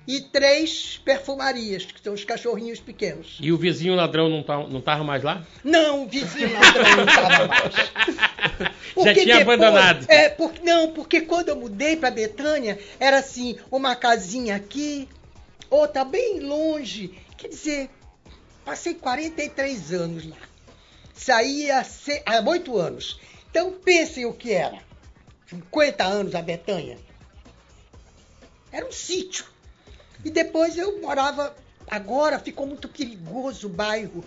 e três perfumarias, que são os cachorrinhos pequenos. E o vizinho ladrão não, tá, não tava mais lá? Não, o vizinho ladrão não estava mais. Já tinha abandonado. É, por, não, porque quando eu mudei para Betânia, era assim, uma casinha aqui, outra bem longe. Quer dizer, passei 43 anos lá. Saí há, 8 anos. Então pensem o que era. 50 anos a Betânia. Era um sítio. E depois eu morava. Agora ficou muito perigoso o bairro.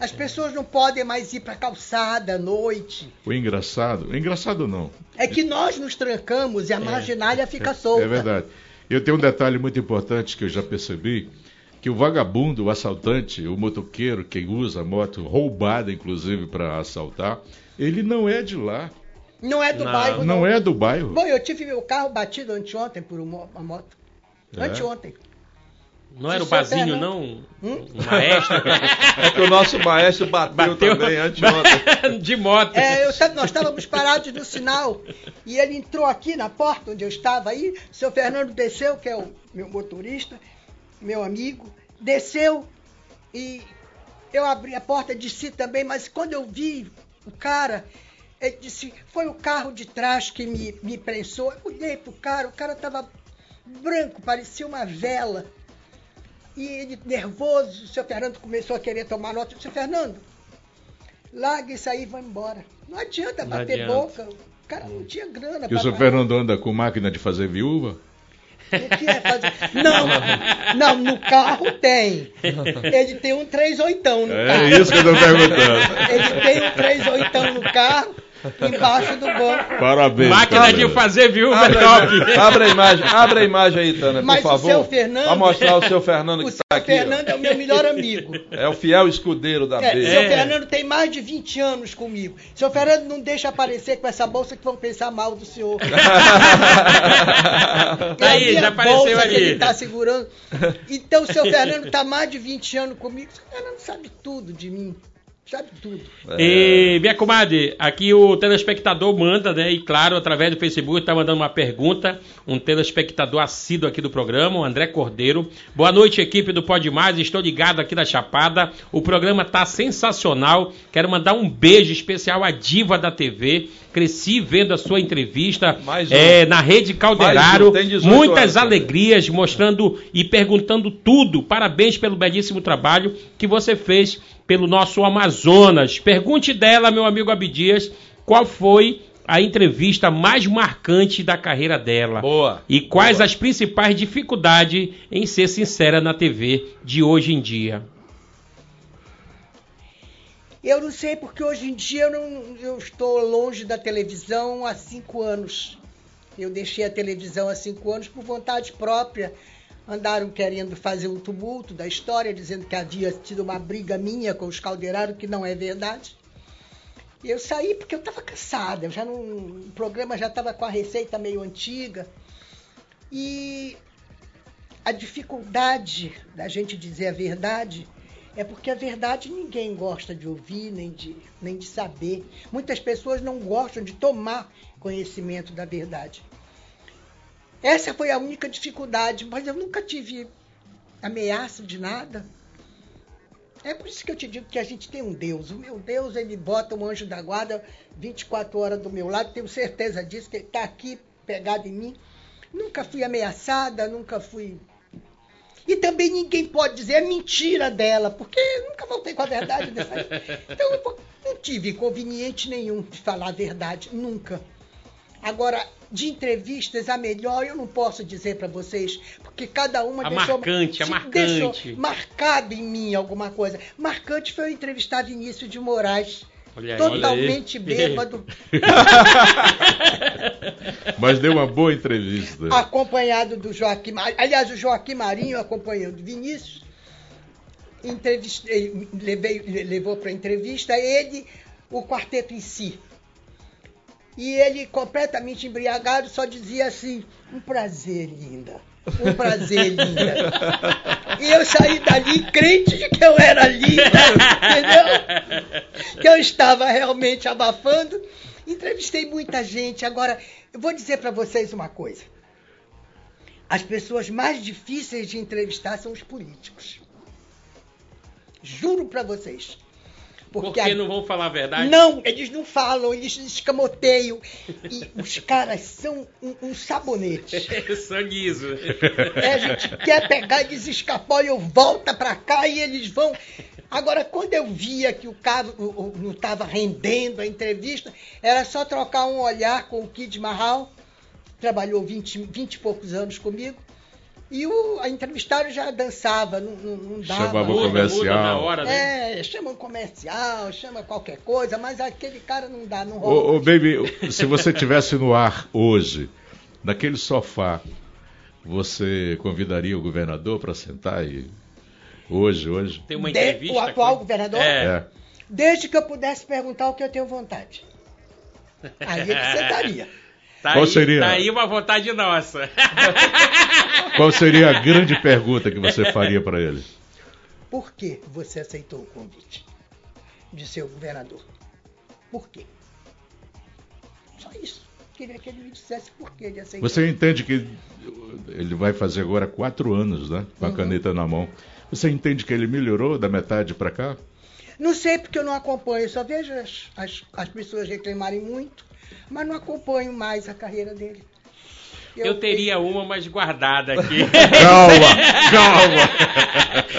As pessoas não podem mais ir para calçada à noite. O engraçado, o engraçado não. É que nós nos trancamos e a marginália fica solta. É verdade. Eu tenho um detalhe muito importante que eu já percebi, que o vagabundo, o assaltante, o motoqueiro, quem usa a moto roubada, inclusive, para assaltar, ele não é de lá. Não é do Não. bairro, Não é do bairro. Bom, eu tive meu carro batido anteontem por uma moto. É? Anteontem. Não era o Bazinho, não. não? Hum? O maestro? É que o nosso maestro bateu, Bateu também anteontem. de moto. É, eu nós estávamos parados no sinal e ele entrou aqui na porta onde eu estava aí. O seu Fernando desceu, que é o meu motorista, meu amigo, desceu e eu abri a porta, desci também, mas quando eu vi o cara, ele disse, foi o carro de trás que me, me prensou. Eu olhei pro cara, o cara estava branco, parecia uma vela. E ele nervoso, o seu Fernando começou a querer tomar nota. Eu disse, Fernando, larga isso aí e vai embora. Não adianta Não bater adianta. boca. O cara não tinha grana E o seu. Fernando anda com máquina de fazer viúva? O que é fazer? Não, não, no carro tem. Ele tem um 38 no carro. É isso que eu tô perguntando. Ele tem um 38 no carro, embaixo do banco. Parabéns. Máquina cara. de fazer viúva Abre, top. a- abre a imagem, abre a imagem aí, Tânia, por Mas o favor. seu Fernando- Pra mostrar o seu Fernando O que seu está aqui. ó. Fernando é o meu melhor amigo. É o fiel escudeiro da É, B. seu É. Fernando tem mais de 20 anos comigo. Seu Fernando não deixa aparecer com essa bolsa que vão pensar mal do senhor. A Aí, já apareceu ali. ele tá segurando. Então, o seu Fernando tá mais de 20 anos comigo. O seu Fernando sabe tudo de mim. Sabe tudo. E, minha comadre, aqui o telespectador manda, né? E claro, através do Facebook, tá mandando uma pergunta. Um telespectador assíduo aqui do programa, o André Cordeiro. Boa noite, equipe do Pode Mais. Estou ligado aqui da Chapada. O programa tá sensacional. Quero mandar um beijo especial à diva da TV. Cresci vendo a sua entrevista um. é, na Rede Calderaro. Um, tem 18 Muitas alegrias, mostrando e perguntando tudo. Parabéns pelo belíssimo trabalho que você fez pelo nosso Amazonas. Pergunte dela, meu amigo Abdias, qual foi a entrevista mais marcante da carreira dela? Boa. E quais as principais dificuldades em ser sincera na TV de hoje em dia? Eu não sei porque hoje em dia eu, não, eu estou longe da televisão há cinco anos. Eu deixei a televisão há cinco anos por vontade própria. Andaram querendo fazer um tumulto da história, dizendo que havia tido uma briga minha com os Calderaro, que não é verdade. Eu saí porque eu estava cansada, já não, o programa já estava com a receita meio antiga. E a dificuldade da gente dizer a verdade é porque a verdade ninguém gosta de ouvir nem de, nem de saber. Muitas pessoas não gostam de tomar conhecimento da verdade. Essa foi a única dificuldade, mas eu nunca tive ameaça de nada. É por isso que eu te digo que a gente tem um Deus. O meu Deus, ele bota um anjo da guarda 24 horas do meu lado, tenho certeza disso, que ele está aqui pegado em mim. Nunca fui ameaçada, nunca fui. E também ninguém pode dizer é mentira dela, porque nunca voltei com a verdade dessa aí. Então eu não tive inconveniente nenhum de falar a verdade, nunca. Agora, de entrevistas, a melhor eu não posso dizer para vocês, porque cada uma A deixou, marcante, a marcante. deixou marcado em mim alguma coisa. Marcante foi eu entrevistar Vinícius de Moraes, Olha totalmente aí. bêbado, Mas deu uma boa entrevista. acompanhado do Joaquim Marinho. Aliás, o Joaquim Marinho acompanhando Vinícius. Entrevistei, levei, levou para entrevista ele, o quarteto em si. E ele, completamente embriagado, só dizia assim: um prazer, linda. Um prazer, linda. E eu saí dali crente de que eu era linda, entendeu? Que eu estava realmente abafando. Entrevistei muita gente. Agora, eu vou dizer para vocês uma coisa. as pessoas mais difíceis de entrevistar são os políticos. Juro para vocês. Porque a- não vão falar a verdade? Não, eles não falam, eles escamoteiam. E os caras são um, um sabonete. Sangue isso. É, a gente quer pegar, eles escapolam, volta pra cá e eles vão. Agora, quando eu via que o caso não estava rendendo a entrevista, era só trocar um olhar com o Kid Mahal, trabalhou 20, 20 e poucos anos comigo, e o a entrevistada já dançava, não, não, não dava. Chamava o comercial. muda na hora, né? É, chama um comercial, chama qualquer coisa, mas aquele cara não dá, não rola. Ô, ô, baby, se você tivesse no ar hoje, naquele sofá, você convidaria o governador para sentar e hoje, hoje? Tem uma De- entrevista. o atual com- governador? É. É. Desde que eu pudesse perguntar o que eu tenho vontade. Aí ele sentaria. Tá Qual aí, seria? Tá aí uma vontade nossa. Qual seria a grande pergunta que você faria para ele? Por que você aceitou o convite de ser o governador? Por quê? Só isso. Queria que ele me dissesse por que ele aceitou. Você entende que ele vai fazer agora quatro anos, né? Com a Uhum. caneta na mão. Você entende que ele melhorou da metade para cá? Não sei porque eu não acompanho, eu só vejo as, as, as pessoas reclamarem muito, mas não acompanho mais a carreira dele. Eu teria uma, mas guardada aqui. Calma, calma.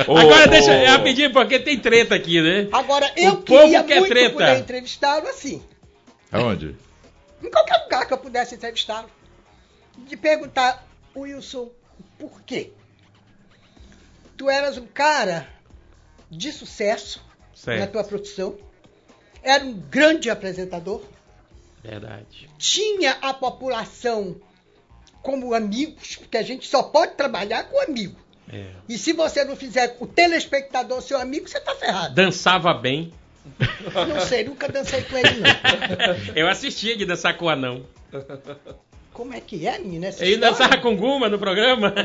Agora ô, deixa eu rapidinho, porque tem treta aqui, né? Agora, eu O queria quer muito treta. poder entrevistá-lo assim. Aonde? em qualquer lugar que eu pudesse entrevistá-lo, de perguntar, Wilson, por quê? Tu eras um cara de sucesso na Certo. tua profissão, era um grande apresentador, Verdade. tinha a população como amigos, porque a gente só pode trabalhar com amigo. É. E se você não fizer o telespectador seu amigo, você tá ferrado. Dançava bem. Não sei, nunca dancei com ele, não. Eu assistia de dançar com o anão. Como é que é, menina? essa Ele história? dançava com Guma no programa.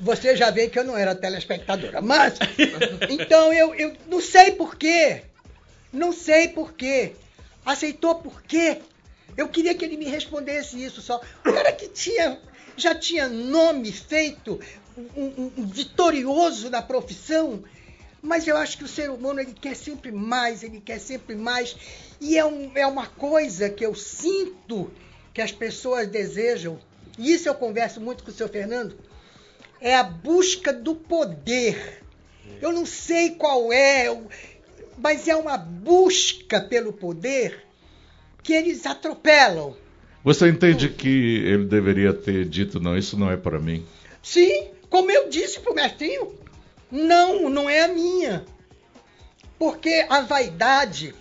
Você já vê que eu não era telespectadora. Mas, então eu, eu não sei por quê. Não sei por quê. Aceitou por quê? Eu queria que ele me respondesse isso só. O cara que tinha, já tinha nome feito, um, um- vitorioso na profissão. Mas eu acho que o ser humano ele quer sempre mais, ele quer sempre mais. E é, um- é uma coisa que eu sinto que as pessoas desejam. E isso eu converso muito com o seu Fernando é a busca do poder. Eu não sei qual é, eu- mas é uma busca pelo poder que eles atropelam. Você entende que ele deveria ter dito, não, isso não é para mim? Sim, como eu disse pro mestrinho, não, não é a minha. Porque a vaidade,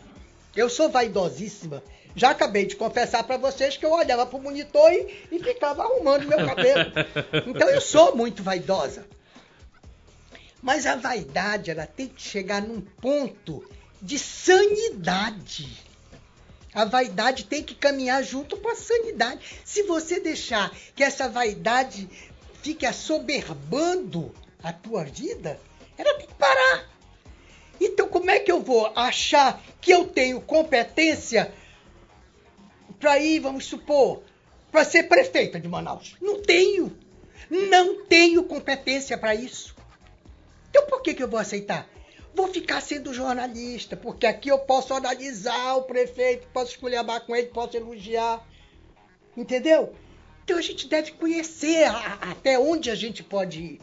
eu sou vaidosíssima. Já acabei de confessar para vocês que eu olhava pro monitor e, e ficava arrumando meu cabelo. Então eu sou muito vaidosa. Mas a vaidade, ela tem que chegar num ponto de sanidade. A vaidade tem que caminhar junto com a sanidade. Se você deixar que essa vaidade fique assoberbando a tua vida, ela tem que parar. Então, como é que eu vou achar que eu tenho competência para ir, vamos supor, para ser prefeita de Manaus? Não tenho. Não tenho competência para isso. Então, por que, que eu vou aceitar? Vou ficar sendo jornalista, porque aqui eu posso analisar o prefeito, posso esculhambar com ele, posso elogiar. Entendeu? Então a gente deve conhecer a- até onde a gente pode ir.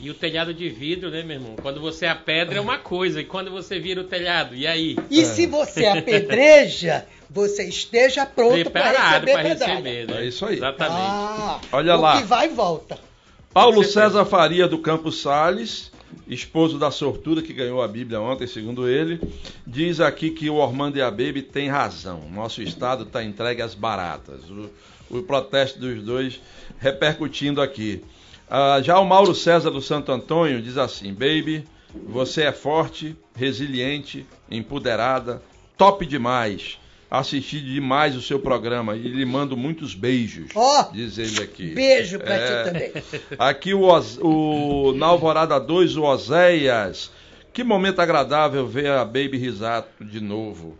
E o telhado de vidro, né, meu irmão? Quando você é a pedra é uma coisa, e quando você vira o telhado, e aí? E se você apedreja, você esteja pronto para Preparado receber para pedrada. receber, né? É isso aí. Exatamente. Ah, Olha o lá. que vai e volta. Paulo. César Faria do Campos Sales, esposo da sortuda que ganhou a Bíblia ontem, segundo ele, diz aqui que o Ormando e a Baby tem razão. Nosso estado está entregue às baratas. O, o protesto dos dois repercutindo aqui. Ah, já o Mauro César do Santo Antônio diz assim: Baby, você é forte, resiliente, empoderada, top demais. Assisti demais o seu programa e lhe mando muitos beijos. Ó, diz ele aqui. Beijo pra É. ti também. Aqui o, o na Alvorada 2, o Oséias. Que momento agradável ver a Baby Risato de novo.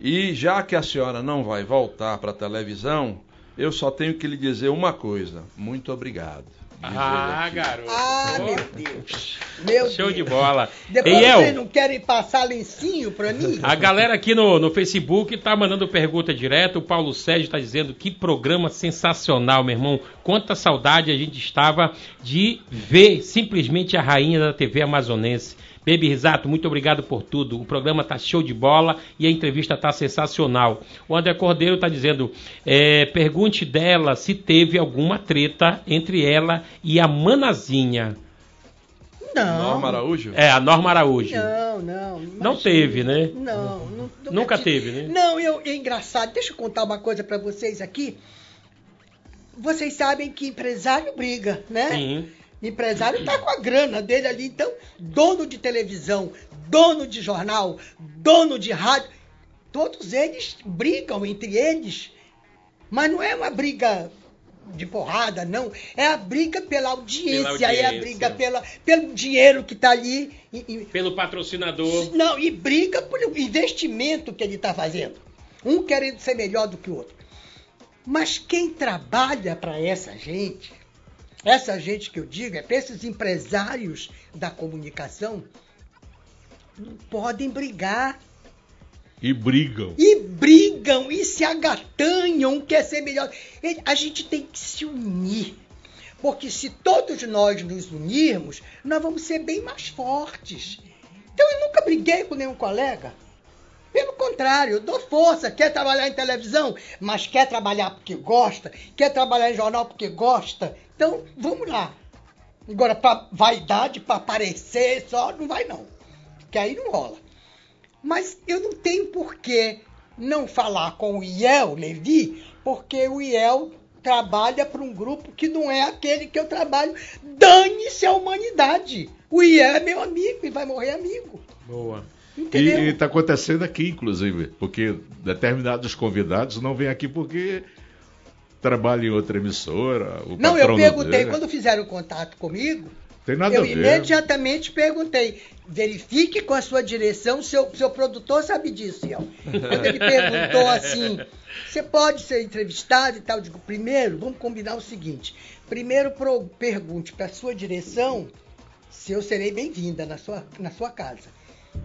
E já que a senhora não vai voltar para a televisão, eu só tenho que lhe dizer uma coisa. Muito obrigado. Ah, garoto. Ah, meu Deus. Meu Show de Deus. bola. Depois Ei, El, vocês não querem passar lencinho pra mim? A galera aqui no, no Facebook tá mandando pergunta direto. O Paulo Sérgio tá dizendo que programa sensacional, meu irmão. Quanta saudade a gente estava de ver simplesmente a rainha da TV amazonense. Baby Risato, muito obrigado por tudo. O programa tá show de bola e a entrevista tá sensacional. O André Cordeiro tá dizendo: é, pergunte dela se teve alguma treta entre ela e a Manazinha. Não. Norma Araújo? É, a Norma Araújo. Não, não. Não imagina. teve, né? Não, nu- nunca, Nunca tive. teve, né? Não, eu, é engraçado. Deixa eu contar uma coisa pra vocês aqui. Vocês sabem que empresário briga, né? Sim. Empresário tá com a grana dele ali, então, dono de televisão, dono de jornal, dono de rádio, todos eles brigam entre eles. Mas não é uma briga de porrada, não. É a briga pela audiência, Pela é a audiência. briga pela, pelo dinheiro que tá ali. E- e- Pelo patrocinador. não, e briga por o investimento que ele está fazendo. Um querendo ser melhor do que o outro. Mas quem trabalha para essa gente, essa gente que eu digo, é para esses empresários da comunicação, não podem brigar. E brigam. E brigam e se agatanham, quer ser melhor. A gente tem que se unir. Porque se todos nós nos unirmos, nós vamos ser bem mais fortes. Então eu nunca briguei com nenhum colega. Pelo contrário, eu dou força. Quer trabalhar em televisão, mas quer trabalhar porque gosta. Quer trabalhar em jornal porque gosta. Então, vamos lá. Agora, para vaidade, para aparecer só, não vai não. Que aí não rola. Mas eu não tenho por que não falar com o IEL Levi, porque o IEL trabalha para um grupo que não é aquele que eu trabalho. Dane-se a humanidade. O IEL é meu amigo e vai morrer amigo. Boa. Entendeu? E está acontecendo aqui, inclusive, porque determinados convidados não vêm aqui porque trabalham em outra emissora. Não, eu perguntei, dele. quando fizeram contato comigo, Tem nada eu a ver. imediatamente perguntei. Verifique com a sua direção, seu, seu produtor sabe disso, Iel. Quando ele perguntou assim, você pode ser entrevistado e tal, eu digo, primeiro, vamos combinar o seguinte. Primeiro pro- pergunte para a sua direção se eu serei bem-vinda na sua, na sua casa.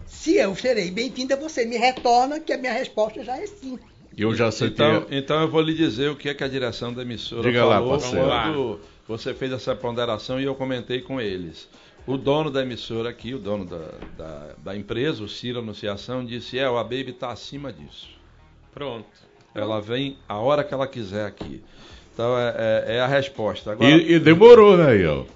Se eu serei bem-vinda, você me retorna que a minha resposta já é sim. Eu já aceitei. Então, então eu vou lhe dizer o que é que a direção da emissora Diga lá, falou parceiro. quando você fez essa ponderação e eu comentei com eles. O dono da emissora aqui, o dono da, da, da empresa, o Ciro Anunciação, disse, é, a Baby está acima disso. Pronto. Ela vem a hora que ela quiser aqui. Então é, é- é a resposta. Agora, E, e demorou, né, Iel?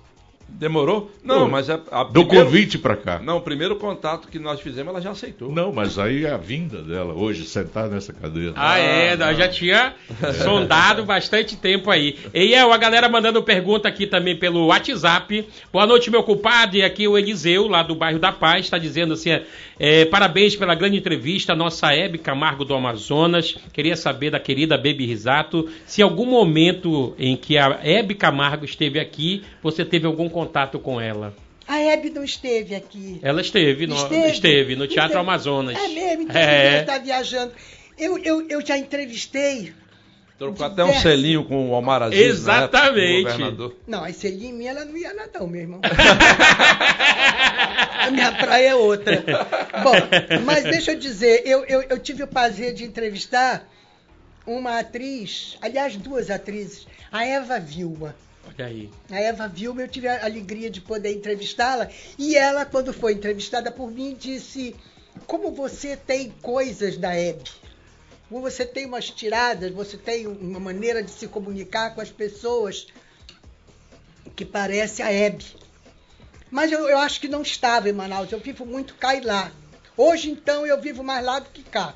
Demorou? Não, Não, mas é a Do primeiro- convite pra cá. Não, o primeiro contato que nós fizemos, ela já aceitou. Não, mas aí a vinda dela hoje, sentar nessa cadeira. Ah, é, nós já tinha sondado bastante tempo aí. E é, a galera mandando pergunta aqui também pelo WhatsApp. Boa noite, meu culpado. E aqui o Eliseu, lá do bairro da Paz, está dizendo assim: é, parabéns pela grande entrevista, nossa Hebe Camargo do Amazonas. Queria saber da querida Baby Risato se em algum momento em que a Hebe Camargo esteve aqui, você teve algum contato com ela. A Hebe não esteve aqui. Ela esteve no, esteve. no Teatro Esteve. Amazonas. É mesmo, então É. está viajando. Eu, eu, eu já entrevistei. Trocou até um selinho com o Omar Aziz, Exatamente. né, governador. Não, a selinha minha ela não ia nada, não, meu irmão. a minha praia é outra. Bom, mas deixa eu dizer, eu, eu, eu tive o prazer de entrevistar uma atriz, aliás, duas atrizes, a Eva Vilma. Olha aí. A Eva Vilma, eu tive a alegria de poder entrevistá-la. E ela, quando foi entrevistada por mim, disse: Como você tem coisas da Hebe. Como você tem umas tiradas, você tem uma maneira de se comunicar com as pessoas que parece a Hebe. Mas eu, eu acho que não estava em Manaus. Eu vivo muito cá e lá. Hoje, então, eu vivo mais lá do que cá.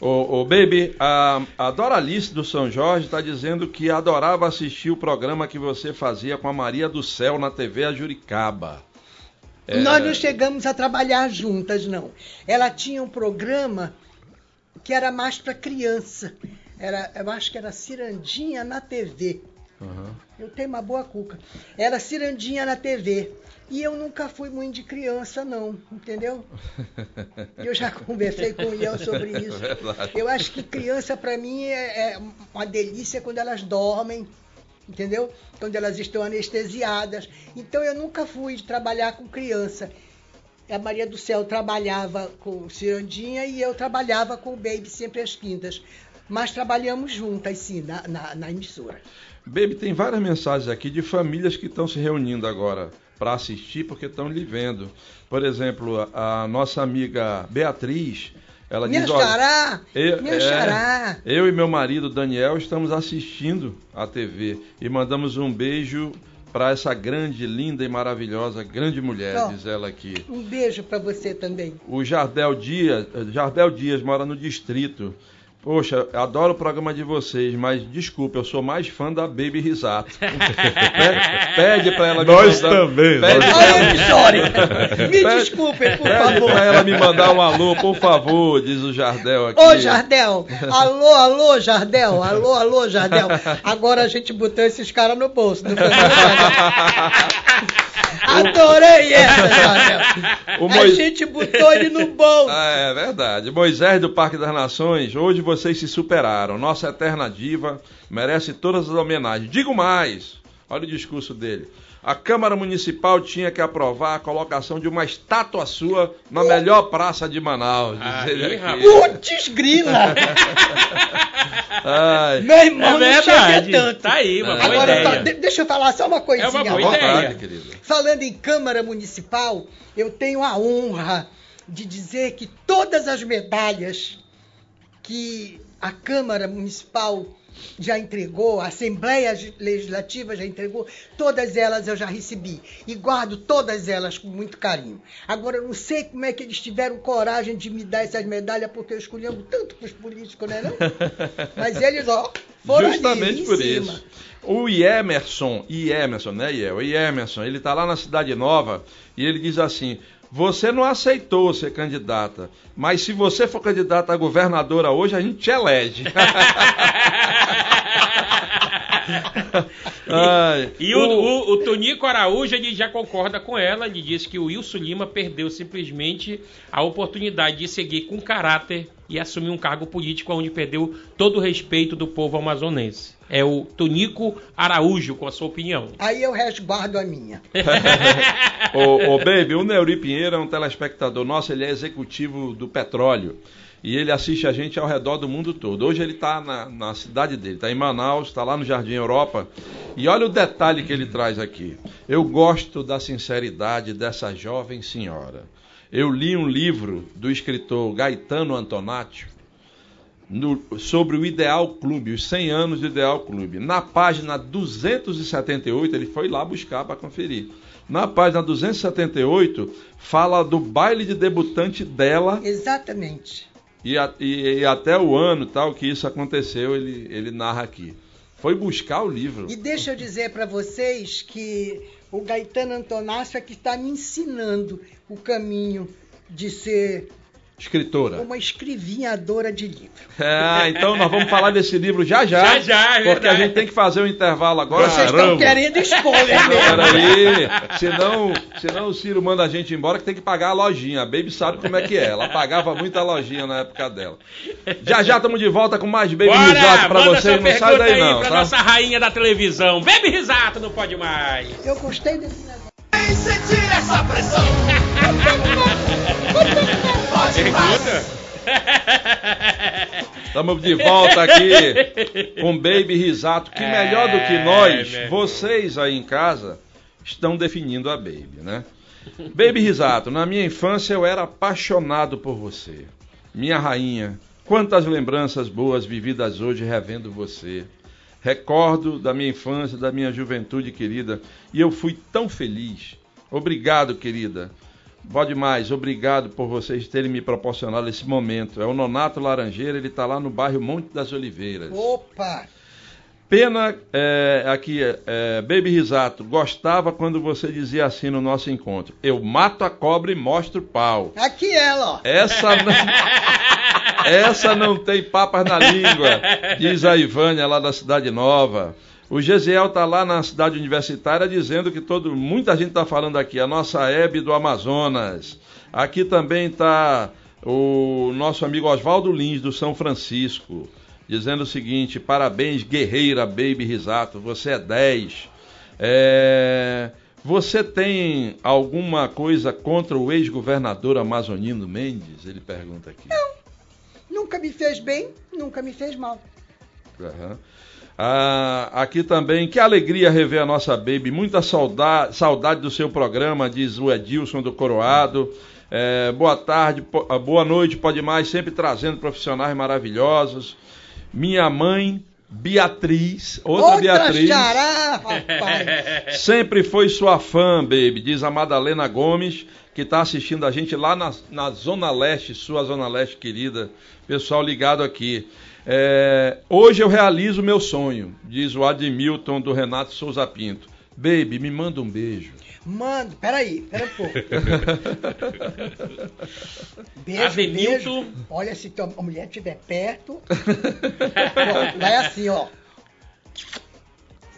Ô, ô, Baby, a, a Doralice do São Jorge está dizendo que adorava assistir o programa que você fazia com a Maria do Céu na TV A Juricaba. É, Nós não chegamos a trabalhar juntas, não. Ela tinha um programa que era mais para criança. Era, eu acho que era Cirandinha na TV. Aham. Eu tenho uma boa cuca. Era cirandinha na TV. E eu nunca fui muito de criança, não, entendeu? Eu já conversei com o Ian sobre isso. Eu acho que criança, para mim, é, é uma delícia quando elas dormem, entendeu? Quando elas estão anestesiadas. Então, eu nunca fui de trabalhar com criança. A Maria do Céu trabalhava com Cirandinha e eu trabalhava com o Baby sempre às quintas. Mas trabalhamos juntas, sim, na, na, na emissora. Baby, tem várias mensagens aqui de famílias que estão se reunindo agora para assistir porque estão lhe vendo. Por exemplo, a, a nossa amiga Beatriz, ela Minha diz, olha, xará! eu, minha é, xará! eu e meu marido Daniel estamos assistindo a TV e mandamos um beijo para essa grande, linda e maravilhosa, grande mulher, diz ela aqui. Um beijo para você também. O Jardel Dias, Jardel Dias mora no distrito. Poxa, adoro o programa de vocês, mas desculpa, eu sou mais fã da Baby Risato. Pe- Pede pra ela me Nós mandar- também, Pede, nós ela- a história! Me Pede- desculpem, por pede favor. pra ela me mandar um alô, por favor, diz o Jardel aqui. Ô, Jardel! Alô, alô, Jardel! Alô, alô, Jardel! Agora a gente botou esses caras no bolso. Não foi? Adorei essa, Jardel! O A gente botou ele no bolso. Ah, é verdade. Moisés do Parque das Nações, hoje vocês se superaram. Nossa eterna diva merece todas as homenagens. Digo mais, olha o discurso dele. A Câmara Municipal tinha que aprovar a colocação de uma estátua sua na melhor praça de Manaus. diz Aí, ele aqui. rapaz. Putz, grila! Ai, Meu irmão, É não chega verdade. tanto. Tá aí, uma boa Agora, ideia. deixa eu falar só uma coisinha. É uma boa ideia. vontade. Falando em Câmara Municipal, eu tenho a honra de dizer que todas as medalhas que a Câmara Municipal já entregou, a Assembleia Legislativa já entregou, todas elas eu já recebi. E guardo todas elas com muito carinho. Agora, eu não sei como é que eles tiveram coragem de me dar essas medalhas, porque eu escolhemos tanto para os políticos, né? Não? Mas eles, ó, foram ali, Justamente em por cima. isso. O Iemerson, Iemerson, né, Iel? O Iemerson, ele tá lá na Cidade Nova e ele diz assim: você não aceitou ser candidata, mas se você for candidata a governadora hoje, a gente te elege. Ai, E o, o, o Tonico Araújo ele já concorda com ela, ele diz que o Wilson Lima perdeu simplesmente a oportunidade de seguir com caráter e assumir um cargo político onde perdeu todo o respeito do povo amazonense. É o Tonico Araújo, com a sua opinião. Aí eu resguardo a minha. Ô, ô, Baby, o Neuri Pinheiro é um telespectador nosso, ele é executivo do petróleo. E ele assiste a gente ao redor do mundo todo. Hoje ele está na, na cidade dele, está em Manaus, está lá no Jardim Europa. E olha o detalhe que ele traz aqui. Eu gosto da sinceridade dessa jovem senhora. Eu li um livro do escritor Gaetano Antonaccio no- sobre o Ideal Clube, os 100 anos do Ideal Clube. Na página 278, ele foi lá buscar para conferir. Na página 278, fala do baile de debutante dela Exatamente. E, a- e- e até o ano tal que isso aconteceu, ele, ele narra aqui. Foi buscar o livro. E deixa eu dizer para vocês que o Gaetano Antonácio é que está me ensinando o caminho de ser Escritora. uma escrevinhadora de livro. É, então nós vamos falar desse livro já já. Já, já, é Porque a gente tem que fazer um intervalo agora. Vocês estão querendo spoiler mesmo. Peraí, senão, senão o Ciro manda a gente embora que tem que pagar a lojinha. A Baby sabe como é que é. Ela pagava muita lojinha na época dela. Já já estamos de volta com mais Baby Bora! Risato pra vocês. Não sai pergunta daí aí não, pra tá? nossa rainha da televisão. Bebe risato, não pode mais. Eu gostei desse negócio. Vem sentir essa pressão. Mais. Estamos de volta aqui com Baby Risato, que melhor do que É, nós, vocês aí em casa, estão definindo a Baby, né? Baby Risato, na minha infância eu era apaixonado por você. Minha rainha, quantas lembranças boas vividas hoje revendo você. Recordo da minha infância, da minha juventude querida, e eu fui tão feliz. Obrigado, querida. Pode mais, obrigado por vocês terem me proporcionado esse momento. É o Nonato Laranjeira, ele está lá no bairro Monte das Oliveiras. Opa! Pena, é, aqui, é, Baby Risato, gostava quando você dizia assim no nosso encontro: Eu mato a cobra e mostro o pau. Aqui ela, ó. Essa não, essa não tem papas na língua, diz a Ivânia lá da Cidade Nova. O Gesiel está lá na cidade universitária dizendo que todo, muita gente está falando aqui, a nossa Hebe do Amazonas. Aqui também está o nosso amigo Oswaldo Lins, do São Francisco, dizendo o seguinte: parabéns, guerreira Baby Risato, você é 10. É, você tem alguma coisa contra o ex-governador amazonino Mendes? Ele pergunta aqui. Não. Nunca me fez bem, nunca me fez mal. Uhum. Ah, aqui também, que alegria rever a nossa baby. Muita saudade, saudade do seu programa, diz o Edilson do Coroado. É, boa tarde, ah, boa noite, pode mais, sempre trazendo profissionais maravilhosos. Minha mãe, Beatriz, outra, outra Beatriz. Xará, rapaz. Sempre foi sua fã, baby, diz a Madalena Gomes, que está assistindo a gente lá na, na Zona Leste, sua Zona Leste querida. Pessoal ligado aqui. É, hoje eu realizo meu sonho, diz o Admilton do Renato Souza Pinto. Baby, me manda um beijo. Mando, peraí, pera um pouco. beijo, Ademilton. beijo. Olha, se tua mulher estiver perto, vai assim, ó.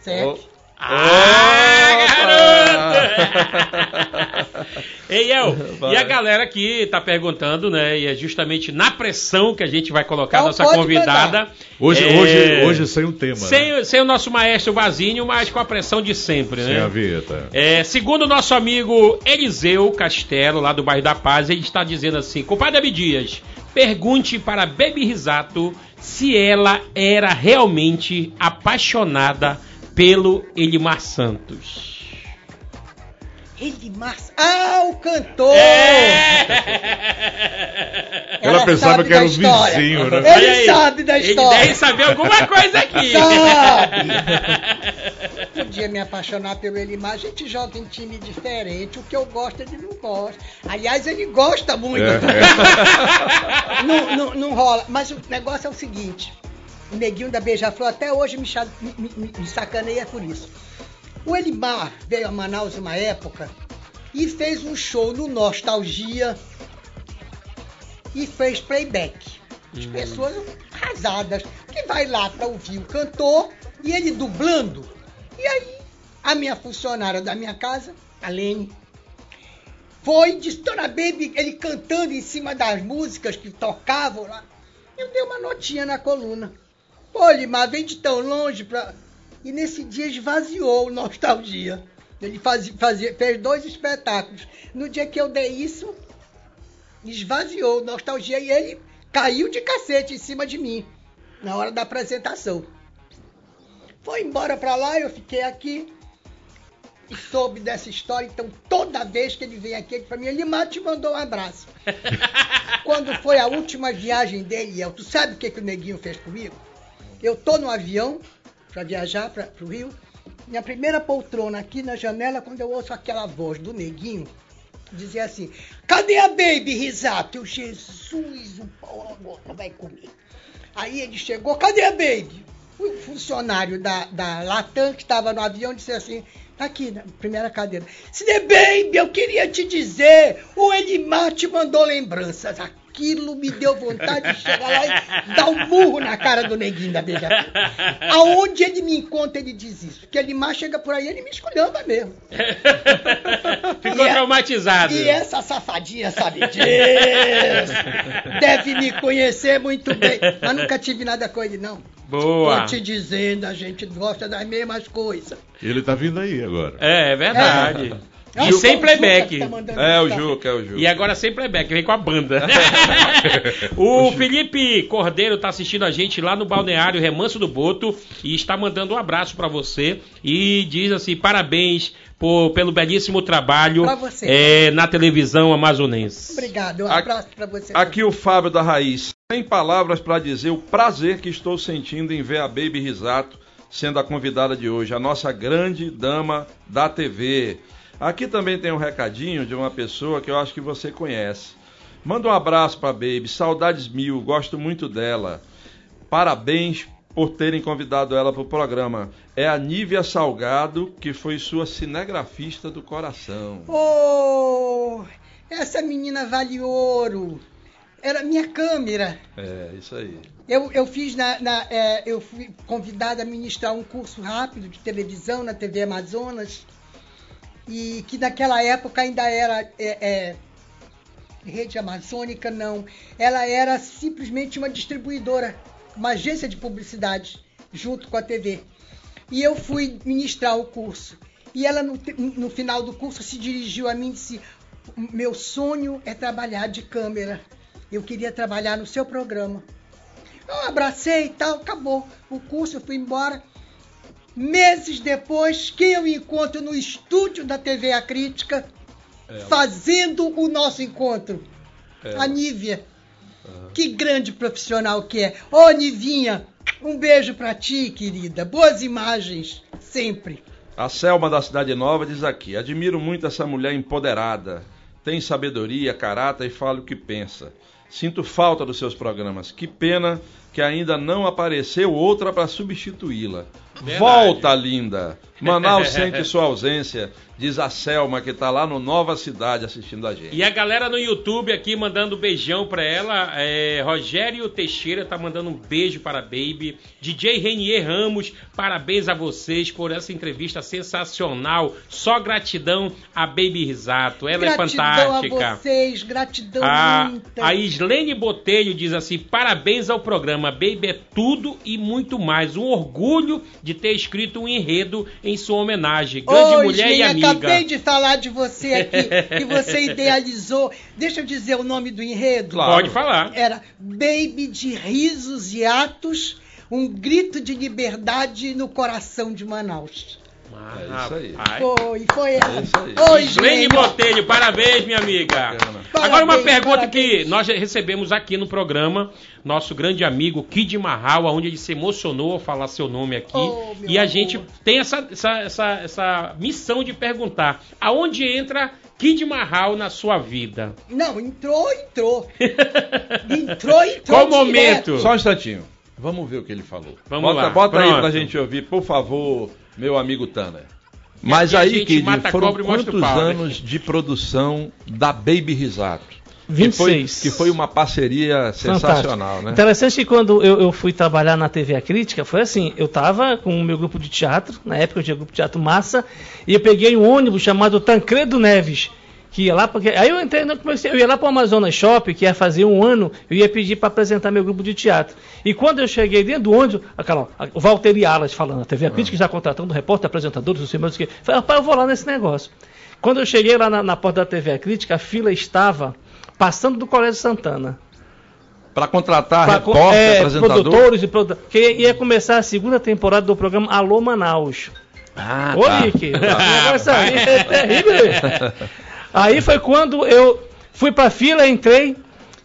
Certo? Ah, garoto! Ei, El, e a galera aqui tá perguntando, né? E é justamente na pressão que a gente vai colocar Então a nossa convidada. Hoje, É, hoje, hoje sem o tema. né? Sem, sem o nosso maestro Vazinho, mas com a pressão de sempre, Sem a né? vinheta. É, segundo o nosso amigo Eliseu Castelo, lá do bairro da Paz, ele está dizendo assim: Compadre Abdias, pergunte para Baby Risato se ela era realmente apaixonada pelo Elimar Santos. Ele massa. Ah, o cantor! É! Ela pensava sabe que era da história. vizinho, né? Ele aí, sabe da Ele história. deve saber alguma coisa aqui. Sabe. Podia me apaixonar pelo Elimar, a gente joga em time diferente. O que eu gosto, ele não gosta. Aliás, ele gosta muito. É, Não, não, não rola. Mas o negócio é o seguinte: o neguinho da Beija-Flor até hoje me, me, me- me sacaneia por isso. O Elimar veio a Manaus uma época e fez um show no Nostalgia e fez playback. As pessoas arrasadas, que vai lá para ouvir o cantor e ele dublando. E aí, a minha funcionária da minha casa, a Lene, foi e disse, Dona Baby, ele cantando em cima das músicas que tocavam lá. Eu dei uma notinha na coluna. Pô, Limar, vem de tão longe pra. E nesse dia esvaziou o Nostalgia. Ele fazia, fazia, fez dois espetáculos. No dia que eu dei isso, esvaziou o Nostalgia e ele caiu de cacete em cima de mim. Na hora da apresentação. Foi embora pra lá, eu fiquei aqui e soube dessa história. Então, toda vez que ele vem aqui, ele pra mim, Limar te mandou um abraço. Quando foi a última viagem dele, El, tu sabe o que, que o neguinho fez comigo? Eu tô no avião para viajar para o Rio. Minha primeira poltrona aqui na janela, quando eu ouço aquela voz do neguinho, dizia assim: Cadê a Baby Risato? Eu, Jesus, o pau agora vai comer. Aí ele chegou: Cadê a Baby? O funcionário da, da Latam que estava no avião disse assim: Tá aqui, na primeira cadeira. Cine Baby, eu queria te dizer, o Elimar te mandou lembranças. Aquilo me deu vontade de chegar lá e dar um murro na cara do neguinho da beija Aonde ele me encontra, ele diz isso. Porque Elimar chega por aí, ele me esculhamba mesmo. Ficou E é- traumatizado. E essa safadinha sabe disso. Deve me conhecer muito bem. Mas nunca tive nada com ele, não. Boa. Tô te dizendo, a gente gosta das mesmas coisas. Ele tá vindo aí agora. É, é verdade. É E o sem playback. tá É o. Juca, é o Juca. E agora sem playback, vem com a banda. o Felipe Cordeiro tá assistindo a gente lá no balneário Remanso do Boto e está mandando um abraço para você e diz assim: parabéns por- pelo belíssimo trabalho é, na televisão amazonense. Obrigado, um Aqui- abraço pra você. Aqui o Fábio da Raiz. Sem palavras para dizer o prazer que estou sentindo em ver a Baby Risato sendo a convidada de hoje, a nossa grande dama da TV. Aqui também tem um recadinho de uma pessoa que eu acho que você conhece. Manda um abraço para Baby, saudades mil, gosto muito dela. Parabéns por terem convidado ela para o programa. É a Nívia Salgado, que foi sua cinegrafista do coração. Oh, essa menina vale ouro. era minha câmera. É, isso aí. Eu, eu fiz na, na- é, eu fui convidada a ministrar um curso rápido de televisão na TV Amazonas e que naquela época ainda era é, é, rede amazônica não, ela era simplesmente uma distribuidora, uma agência de publicidade junto com a TV. E eu fui ministrar o curso e ela no, no final do curso se dirigiu a mim e disse: meu sonho é trabalhar de câmera. Eu queria trabalhar no seu programa. Eu abracei e tal, acabou o curso, eu fui embora. Meses depois, quem eu encontro no estúdio da TV A Crítica, fazendo o nosso encontro? A Nívia. Que grande profissional que é. Ô, Nivinha, um beijo pra ti, querida. Boas imagens, sempre. A Selma da Cidade Nova diz aqui: admiro muito essa mulher empoderada. Tem sabedoria, caráter e fala o que pensa. Sinto falta dos seus programas. Que pena que ainda não apareceu outra para substituí-la. Volta, linda! Manaus sente sua ausência, diz a Selma, que está lá no Nova Cidade assistindo a gente. E a galera no YouTube aqui mandando beijão pra ela. É, Rogério Teixeira tá mandando um beijo para a Baby. DJ Renier Ramos, parabéns a vocês por essa entrevista sensacional. Só gratidão a Baby Risato. Ela gratidão é fantástica. a vocês, gratidão A, muita. a Islene Botelho diz assim: parabéns ao programa. Baby é tudo e muito mais. Um orgulho de ter escrito um enredo em sua homenagem. Grande Oi, mulher e amiga. acabei de falar de você aqui, que você idealizou. Deixa eu dizer o nome do enredo. Claro. Pode falar. Era Baby de risos e atos, um grito de liberdade no coração de Manaus. Ah, É isso aí. Foi, foi ela. isso aí. Oi, Islene. Botelho, parabéns, minha amiga. Bacana. Agora uma Parabéns, pergunta que parabéns. nós recebemos aqui no programa, nosso grande amigo Kid Marral, onde ele se emocionou ao falar seu nome aqui. Oh, e a amor. gente tem essa, essa, essa, essa missão de perguntar: aonde entra Kid Marral na sua vida? Não, entrou, entrou. Entrou, entrou. Qual direto. momento? Só um instantinho. Vamos ver o que ele falou. Vamos bota lá, bota aí pronto. pra gente ouvir, por favor, meu amigo Tanner. Mas aqui a aí, a foram quantos pau, né? anos de produção da Baby Risato? Que 26. foi, que foi uma parceria sensacional, Fantástico. né? Interessante que quando eu, eu fui trabalhar na TV A Crítica, foi assim, eu estava com o meu grupo de teatro, na época eu tinha grupo de teatro Massa, e eu peguei um ônibus chamado Tancredo Neves, que ia lá, porque aí eu entrei, eu comecei, eu ia lá para o Amazonas Shopping, que ia fazer um ano, eu ia pedir para apresentar meu grupo de teatro. E quando eu cheguei dentro do ônibus, aquela, o Walter Alas falando, a TV A Crítica já contratando repórter, apresentadores, não sei mais o que. Falei, rapaz, eu vou lá nesse negócio. Quando eu cheguei lá na, na porta da TV A Crítica, a fila estava passando do Colégio Santana. Pra contratar Pra- repórter, é, apresentador. produtores e produ... que ia começar a segunda temporada do programa Alô Manaus. Ah, Ô, tá. Nick, o negócio aí é terrível. Aí foi quando eu fui pra fila, entrei,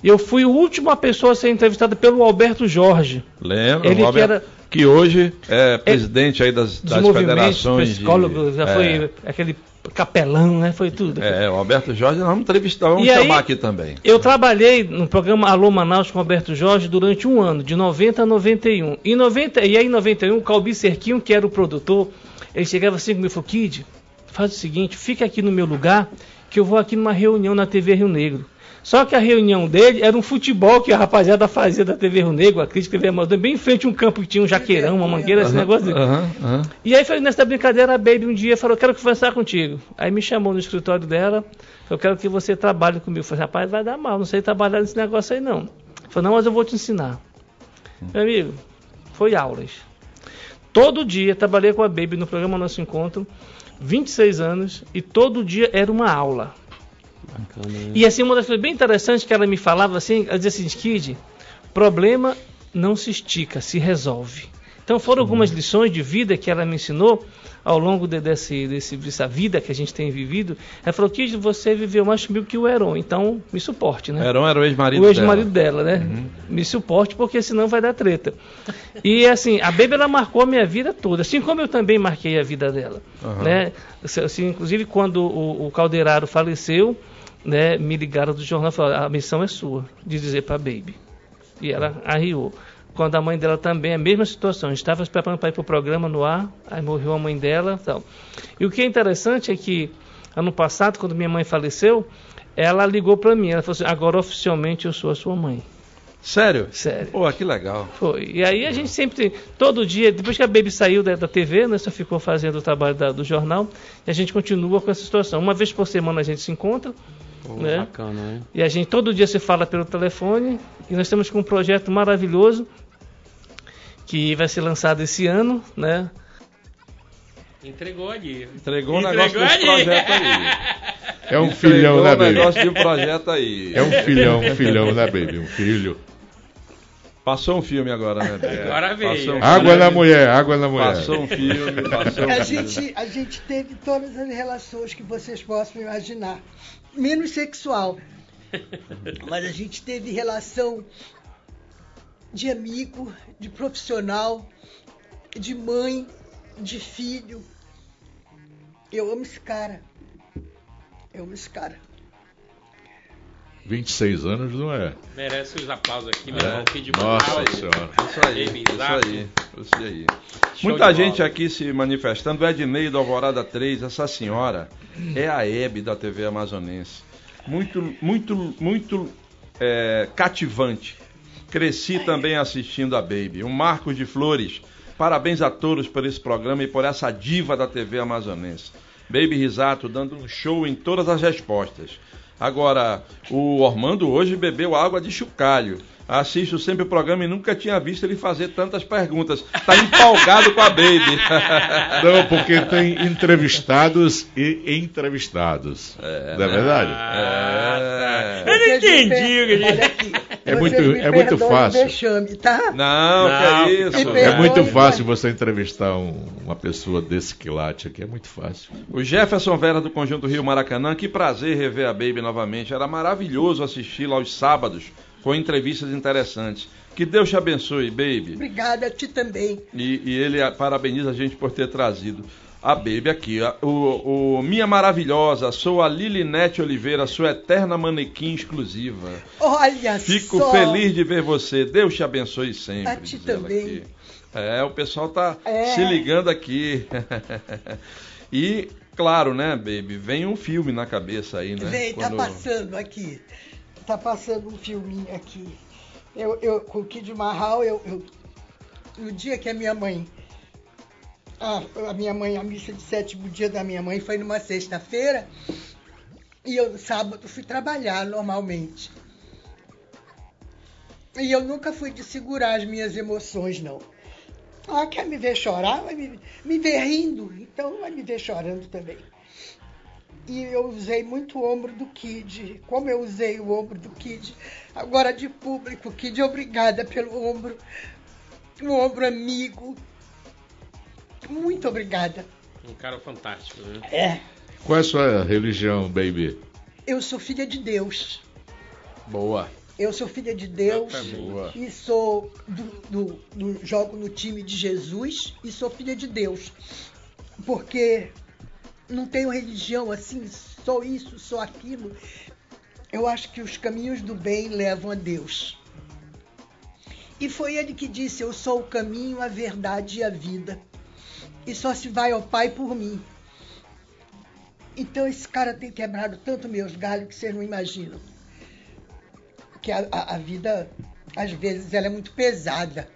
eu fui a última pessoa a ser entrevistada pelo Alberto Jorge. Lembra? Ele o que era- que hoje é presidente aí das, das federações. de- psicólogos, já é, foi aquele capelão, né? Foi tudo. É, o Alberto Jorge, nós vamos entrevistar, vamos E aí- chamar aqui também. Eu trabalhei no programa Alô Manaus com o Alberto Jorge durante um ano, de 90 a 91. E, 90, e aí em 91, o Calbi Cerquinho, que era o produtor, ele chegava assim comigo e falou, Kid, faz o seguinte, fica aqui no meu lugar, que eu vou aqui numa reunião na TV Rio Negro. Só que a reunião dele era um futebol que a rapaziada fazia da TV Rio Negro, a crítica TV Amador, bem em frente a um campo que tinha um jaqueirão, uma mangueira, esse negócio. Aham, aham. E aí foi nessa brincadeira, a Baby um dia falou, quero conversar contigo. Aí me chamou no escritório dela, eu quero que você trabalhe comigo. Eu falei, rapaz, vai dar mal, não sei trabalhar nesse negócio aí não. Falei, não, mas eu vou te ensinar. Meu amigo, foi aulas. Todo dia trabalhei com a Baby no programa Nosso Encontro, 26 anos, e todo dia era uma aula. E assim, uma das coisas bem interessantes que ela me falava assim, ela dizia assim, Kid, problema não se estica, se resolve. Então foram algumas lições de vida que ela me ensinou ao longo de, desse, desse, dessa vida que a gente tem vivido. Ela falou, Kid, você viveu mais comigo que o Heron, então me suporte, né? Heron era o ex-marido o ex-marido dela. dela, né? Me suporte, porque senão vai dar treta. E assim, a Baby ela marcou a minha vida toda, assim como eu também marquei a vida dela. Aham. Né? Assim, inclusive, quando o, o Calderaro faleceu, né, me ligaram do jornal e falaram: a missão é sua, de dizer para a Baby. E ela arriou. Quando a mãe dela também, a mesma situação, a gente estava preparando para ir para o programa no ar, aí morreu a mãe dela tal. E o que é interessante é que, ano passado, quando minha mãe faleceu, ela ligou para mim, ela falou assim, agora oficialmente eu sou a sua mãe. Sério? Sério. Pô, que legal. Foi. E aí a gente sempre, todo dia, depois que a Baby saiu da, da TV, né, só ficou fazendo o trabalho da- do jornal, e a gente continua com essa situação. Uma vez por semana a gente se encontra, Pô, né? Bacana, né? E a gente todo dia se fala pelo telefone e nós estamos com um projeto maravilhoso que vai ser lançado esse ano, né? Entregou ali. Entregou um Entregou negócio desse ali. projeto aí. É um Entregou filhão, né, um baby? negócio de um projeto aí. É um filhão, um filhão, né, baby? Um filho. Passou um filme agora, né? Bia? Agora veio. Passou um Água filme, na mulher, água na mulher. Passou um filme, passou um A filme. gente, a gente teve todas as relações que vocês possam imaginar, menos sexual. Mas a gente teve relação de amigo, de profissional, de mãe, de filho. Eu amo esse cara. Eu amo esse cara. 26 anos não é? Merece os aplausos aqui, meu É. irmão. Kid Nossa Brown. senhora. Isso aí, Baby isso aí, isso aí. Show Muita gente bola. aqui se manifestando. O Ednei do Alvorada 3, essa senhora é a Hebe da TV amazonense. Muito, muito, muito é, cativante. Cresci também assistindo a Baby. O Marcos de Flores. Parabéns a todos por esse programa e por essa diva da TV amazonense. Baby Risato dando um show em todas as respostas. Agora, o Ormando hoje bebeu água de chocalho. Assisto sempre o programa e nunca tinha visto ele fazer tantas perguntas. Tá empolgado com a Baby. Não, porque tem entrevistados e entrevistados. É, não é verdade? Ah, É. Eu não entendi. Olha aqui. É muito- me é muito fácil. Vexame, tá? Não, Não, que é isso. me É muito fácil você entrevistar um- uma pessoa desse quilate aqui, é muito fácil. O Jefferson Vera do Conjunto Rio Maracanã, que prazer rever a Baby novamente. Era maravilhoso assisti-la aos sábados com entrevistas interessantes. Que Deus te abençoe, Baby. Obrigada, a ti também. E, e ele parabeniza a gente por ter trazido a Baby aqui. O, o Minha Maravilhosa, sou a Lilinete Oliveira, sua eterna manequim exclusiva. Olha Fico só. feliz de ver você. Deus te abençoe sempre. A ti também. aqui. É, o pessoal tá É. se ligando aqui. e, claro, né, baby, vem um filme na cabeça aí, né? Vem, tá Quando- passando aqui. Tá passando um filminho aqui. Eu, eu, com o Kid Marral, eu, eu- no dia que a minha mãe. A, a minha mãe, a missa de sétimo dia da minha mãe foi numa sexta-feira. E eu, sábado, fui trabalhar normalmente. E eu nunca fui de segurar as minhas emoções, não. Ah, quer me ver chorar? Vai me, me ver rindo, então vai me ver chorando também. E eu usei muito o ombro do Kid. Como eu usei o ombro do Kid, agora de público, Kid, obrigada pelo ombro. Um ombro amigo. Muito obrigada. Um cara fantástico, né? É, Qual é a sua religião, baby? eu sou filha de Deus. Boa. Eu sou filha de Deus Boa. e sou do, do- do- jogo no time de Jesus e sou filha de Deus. Porque não tenho religião assim, sou isso, sou aquilo. Eu acho que os caminhos do bem levam a Deus. E foi ele que disse: Eu sou o caminho, a verdade e a vida. E só se vai ao Pai por mim. Então esse cara tem quebrado tanto meus galhos que vocês não imaginam que a, a- a vida, às vezes, ela é muito pesada.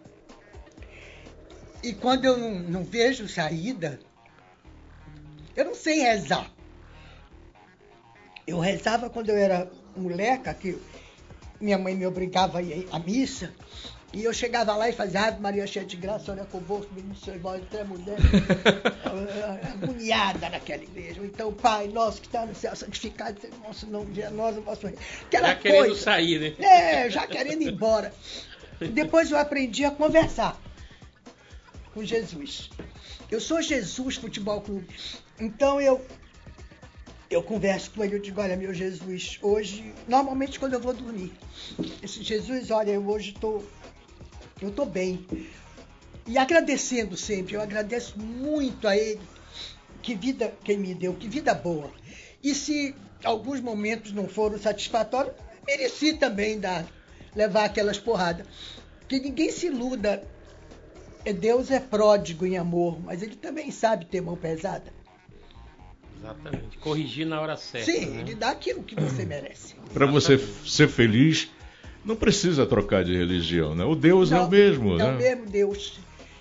E quando eu não, não vejo saída, eu não sei rezar. Eu rezava quando eu era moleca, que minha mãe me obrigava a ir à missa, e eu chegava lá e fazia Ave Maria cheia de graça, olha com o bolso, menino seu irmão, até mulher, agoniada naquela igreja. Então, Pai nosso que está no céu, santificado seja o nosso nome, dia nós, o vosso reino. Aquela Já querendo coisa. sair, né? É, já querendo ir embora. Depois eu aprendi a conversar com Jesus. Eu sou Jesus Futebol Clube. Então eu eu converso com ele, eu digo, olha, meu Jesus, hoje, normalmente quando eu vou dormir, esse Jesus, olha, eu hoje estou eu tô bem. E agradecendo sempre, eu agradeço muito a ele. Que vida que ele me deu, que vida boa. E se alguns momentos não foram satisfatórios, mereci também dar, levar aquelas porradas. Que ninguém se iluda. É, Deus é pródigo em amor, mas ele também sabe ter mão pesada. Exatamente. Corrigir na hora certa. Sim, né? ele dá aquilo que você merece. Para você ser feliz, não precisa trocar de religião, né? O Deus é o mesmo, É o né? mesmo Deus.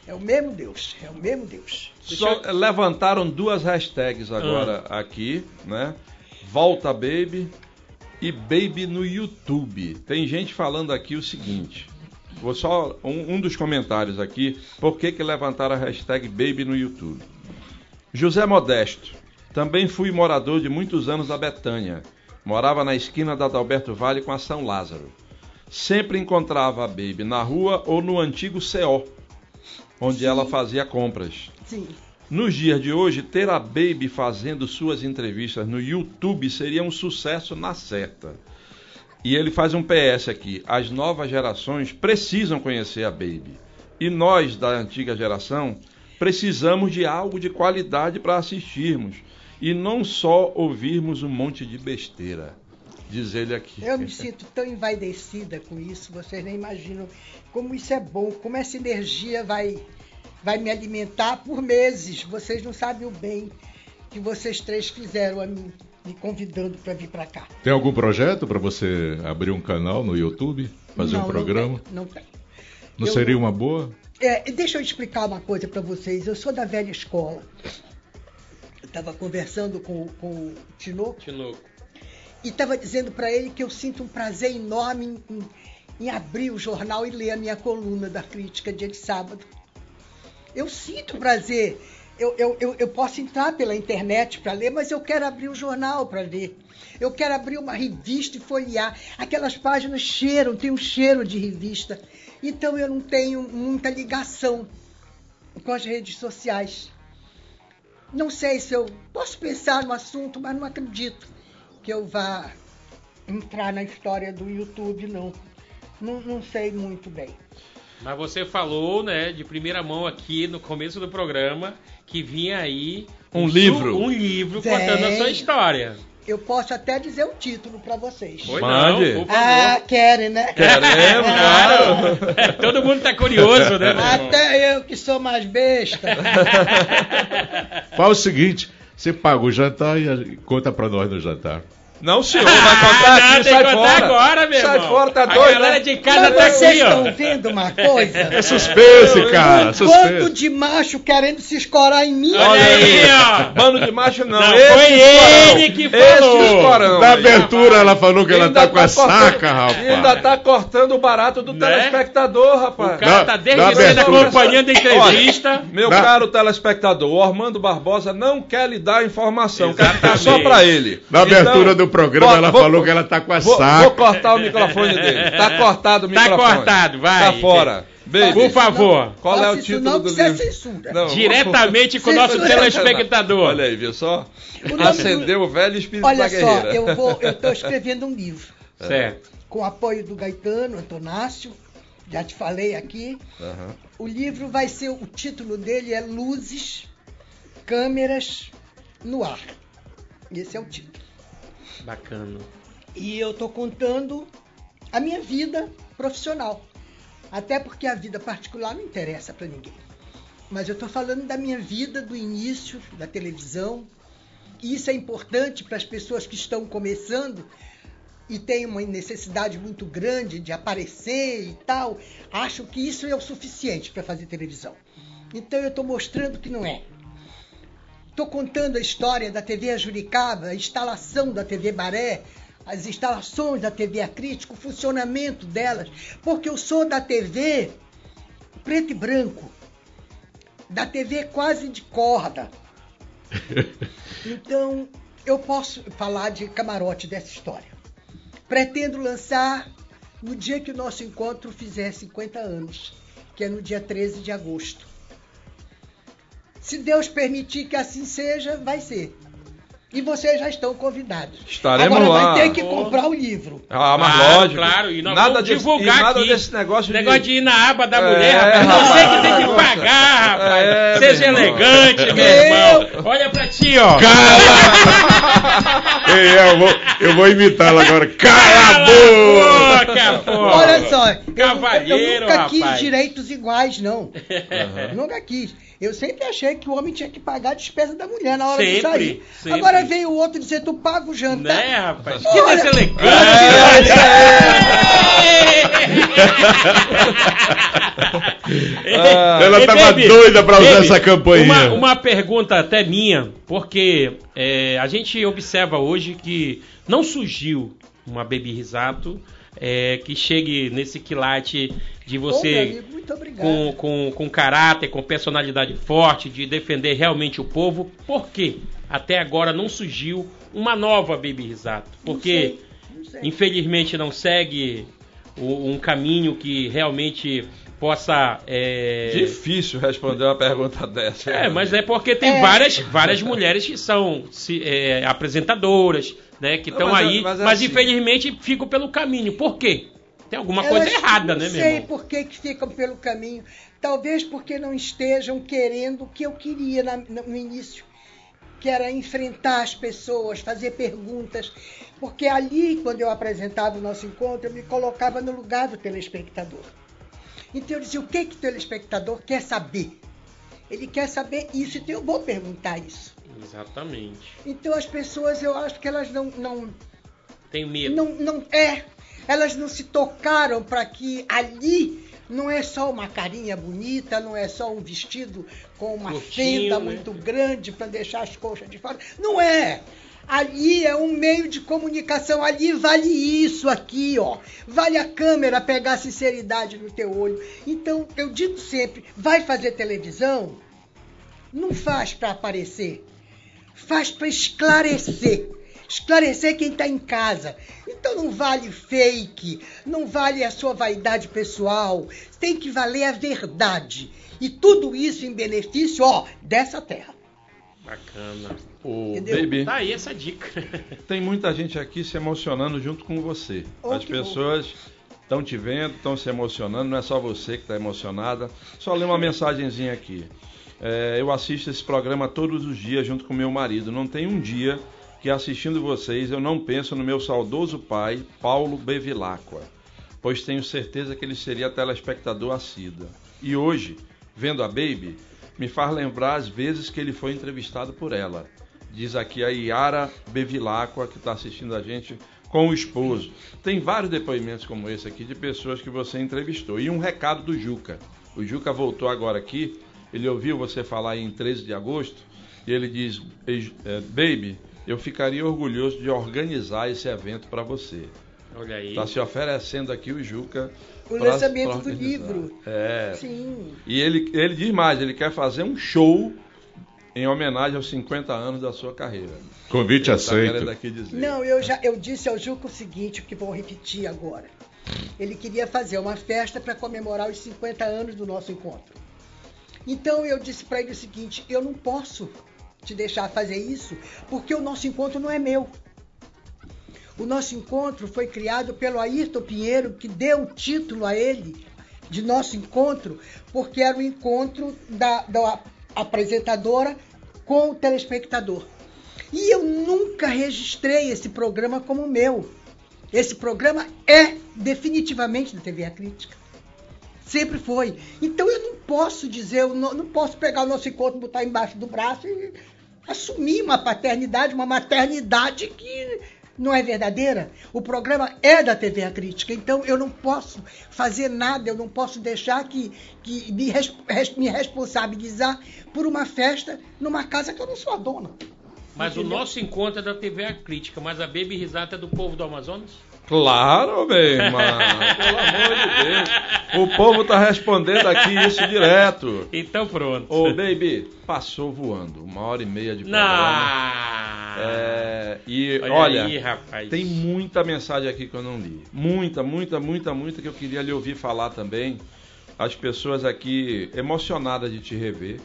É o mesmo Deus. É o mesmo Deus. Só levantaram duas hashtags agora Ah. aqui, né? Volta Baby e Baby no YouTube. Tem gente falando aqui o seguinte. Vou só um, um dos comentários aqui. Por que, que levantaram a hashtag Baby no YouTube? José Modesto. Também fui morador de muitos anos da Betânia. Morava na esquina da Adalberto Vale com a São Lázaro. Sempre encontrava a Baby na rua ou no antigo CO, onde ela fazia compras. Sim. Nos dias de hoje, ter a Baby fazendo suas entrevistas no YouTube seria um sucesso na certa. E ele faz um PS aqui: as novas gerações precisam conhecer a Baby. E nós, da antiga geração, precisamos de algo de qualidade para assistirmos. E não só ouvirmos um monte de besteira. Diz ele aqui. Eu me sinto tão envaidecida com isso, vocês nem imaginam como isso é bom, como essa energia vai, vai me alimentar por meses. Vocês não sabem o bem que vocês três fizeram a mim, me convidando para vir para cá. Tem algum projeto para você abrir um canal no YouTube, fazer Não, um programa? Não tem. Não, Eu- seria uma boa? É, deixa eu explicar uma coisa para vocês. Eu sou da velha escola. Eu estava conversando com, com o Tinoco Tinoco. E estava dizendo para ele que eu sinto um prazer enorme em, em- em abrir o jornal e ler a minha coluna da crítica dia de sábado. Eu sinto prazer. Eu, eu, eu, eu posso entrar pela internet para ler, mas eu quero abrir o jornal para ler. Eu quero abrir uma revista e folhear. Aquelas páginas cheiram, tem um cheiro de revista. Então eu não tenho muita ligação com as redes sociais. Não sei se eu posso pensar no assunto, mas não acredito que eu vá entrar na história do YouTube, não. Não, não sei muito bem. Mas você falou, né, de primeira mão aqui no começo do programa que vinha aí Um su- livro. um livro Vem. contando a sua história. Eu posso até dizer o título para vocês. Pois Mande. não, por Ah, querem, né? Queremos, claro. Claro. Todo mundo tá curioso, né? Até eu que sou mais besta. Fala o seguinte, você paga o jantar e conta para nós no jantar. Não, senhor, vai contar não, aqui, tem sai fora. agora, meu Sai irmão. fora, tá A doido, galera né? de casa Mas tá vocês aqui, ó. estão vendo uma coisa? É suspense, cara, Um suspense. bando de macho querendo se escorar em mim. Olha aí, ó. Bando de macho não. Não, esse foi escorão. ele que Esse falou. escorão Na abertura ela falou que ela Ainda tá com a cortando- saca, rapaz. Ainda tá cortando o barato do Né? telespectador, O rapaz. cara Na- tá desde cedo abertura. acompanhando a entrevista. Meu Na- caro telespectador, o Armando Barbosa não quer lhe dar informação, quer ficar só Exatamente. pra ele. Na abertura Então, do programa ela vou- falou que ela tá com a Vou, saca. vou cortar o microfone dele. Tá cortado o Tá microfone. cortado, vai. Tá fora. Baby, Por favor. qual é o título não, do livro? censura. Não, Diretamente com o nosso telespectador. Olha aí, viu só? O Acendeu o velho espírito Olha da só, guerreira. eu vou, eu estou escrevendo um livro Certo. com o apoio do Gaetano Antonácio. Já te falei aqui. Aham. O livro vai ser, o título dele é Luzes, Câmeras no Ar. Esse é o título. Bacana. E eu estou contando a minha vida profissional. Até porque a vida particular não interessa para ninguém. Mas eu estou falando da minha vida do início da televisão. E isso é importante para as pessoas que estão começando e têm uma necessidade muito grande de aparecer e tal. Acham que isso é o suficiente para fazer televisão. Então eu estou mostrando que não é. Estou contando a história da TV Ajuricaba, a instalação da TV Baré, as instalações da TV Acrítico, o funcionamento delas, porque eu sou da TV preto e branco, da TV quase de corda. Então, eu posso falar de camarote dessa história. Pretendo lançar no dia que o nosso encontro fizer 50 anos, que é no dia 13 de agosto. Se Deus permitir que assim seja, vai ser. E vocês já estão convidados. Estaremos Agora lá. vai ter que comprar o livro. Ah, mas Claro, lógico. claro, e nós nada vamos desse, divulgar e nada aqui. desse negócio, Negócio de ir na aba da É, mulher, rapaz. Não sei que tem que pagar, rapaz. É, Seja meu irmão. elegante, meu Eu- irmão. Olha pra ti, ó. Ei, eu vou, eu vou imitá-la agora. Cala a boca! Capô! Olha só, eu, Cavalheiro, eu nunca quis direitos iguais, não. Nunca quis. Eu sempre achei que o homem tinha que pagar a despesa da mulher na hora de Sempre, sair. sempre. Agora veio o outro dizer, tu paga o jantar. Né, rapaz? Que Olha- deselegante! Ah, Ela tava Baby, doida pra usar Baby, essa campainha. Uma, uma pergunta até minha, porque é, a gente observa hoje que não surgiu uma Baby Risato é, que chegue nesse quilate de você amigo, muito obrigado. com, com, com caráter, com personalidade forte, de defender realmente o povo. Por quê? Até agora não surgiu uma nova Baby Risato. Não Porque, sei, não sei. infelizmente, não segue um caminho que realmente possa. é, Difícil responder uma pergunta dessa. é, mas é porque tem É. várias, várias mulheres que são se- é, apresentadoras, né? Que Não, estão mas é- aí, mas mas, é assim. infelizmente ficam pelo caminho. Por quê? Tem alguma Elas coisa errada, né, Não meu sei irmão? por que, que ficam pelo caminho. Talvez porque não estejam querendo o que eu queria na- no início, que era enfrentar as pessoas, fazer perguntas. Porque ali, quando eu apresentava o nosso encontro, eu me colocava no lugar do telespectador. Então eu dizia, o que, que o telespectador quer saber? Ele quer saber isso, então eu vou perguntar isso. Exatamente. Então as pessoas, eu acho que elas não, não, Tenho medo. não, não é. Elas não se tocaram para que ali não é só uma carinha bonita, não é só um vestido com uma Curtinho, fenda né? muito grande para deixar as coxas de fora. Não é. Ali é um meio de comunicação. Ali vale isso aqui, ó. Vale a câmera pegar sinceridade no teu olho. Então, eu digo sempre, vai fazer televisão? Não faz para aparecer faz para esclarecer. Esclarecer quem está em casa. Então não vale fake, não vale a sua vaidade pessoal. Tem que valer a verdade. E tudo isso em benefício, ó, dessa terra. Bacana. O Entendeu? Baby, Tá aí essa dica. tem muita gente aqui se emocionando junto com você. Oh, As pessoas estão te vendo, estão se emocionando, não é só você que está emocionada. Só ler uma mensagenzinha aqui. É, eu assisto esse programa todos os dias junto com meu marido. Não tem um dia que assistindo vocês eu não penso no meu saudoso pai, Paulo Bevilacqua, pois tenho certeza que ele seria telespectador assíduo. E hoje, vendo a Baby, me faz lembrar as vezes que ele foi entrevistado por ela. Diz aqui a Yara Bevilacqua, que está assistindo a gente com o esposo. Tem vários depoimentos como esse aqui de pessoas que você entrevistou. E um recado do Juca. O Juca voltou agora aqui, ele ouviu você falar em 13 de agosto, e ele diz: "Ei, eh, Baby, eu ficaria orgulhoso de organizar esse evento para você. Olha aí. Está se oferecendo aqui o Juca. O pra- lançamento pra do livro. É. Sim. E ele, ele diz mais, ele quer fazer um show em homenagem aos 50 anos da sua carreira. Convite Ele tá aceito. aqui dizer. Não, eu já eu disse ao Juca o seguinte, que vou repetir agora. Ele queria fazer uma festa para comemorar os 50 anos do nosso encontro. Então eu disse para ele o seguinte: eu não posso te deixar fazer isso, porque o nosso encontro não é meu. O nosso encontro foi criado pelo Ayrton Pinheiro, que deu o título a ele de nosso encontro, porque era o encontro da, da apresentadora com o telespectador. E eu nunca registrei esse programa como meu. Esse programa é definitivamente da TV A Crítica. Sempre foi. Então eu não posso dizer, eu não, não posso pegar o nosso encontro, botar embaixo do braço e assumir uma paternidade, uma maternidade que não é verdadeira. O programa é da TV A Crítica, então eu não posso fazer nada, eu não posso deixar que, que me, me responsabilizar por uma festa numa casa que eu não sou a dona. Mas o Entendeu? nosso encontro é da TV A Crítica, mas a Baby Risata é do povo do Amazonas? Claro, meu irmão. Pelo amor de Deus. O povo tá respondendo aqui isso direto. Então pronto. Ô, baby, passou voando. Uma hora e meia de programa. É, e Olha, olha, aí, rapaz. tem muita mensagem aqui que eu não li. Muita, muita, muita, muita que eu queria lhe ouvir falar também. As pessoas aqui emocionadas de te rever,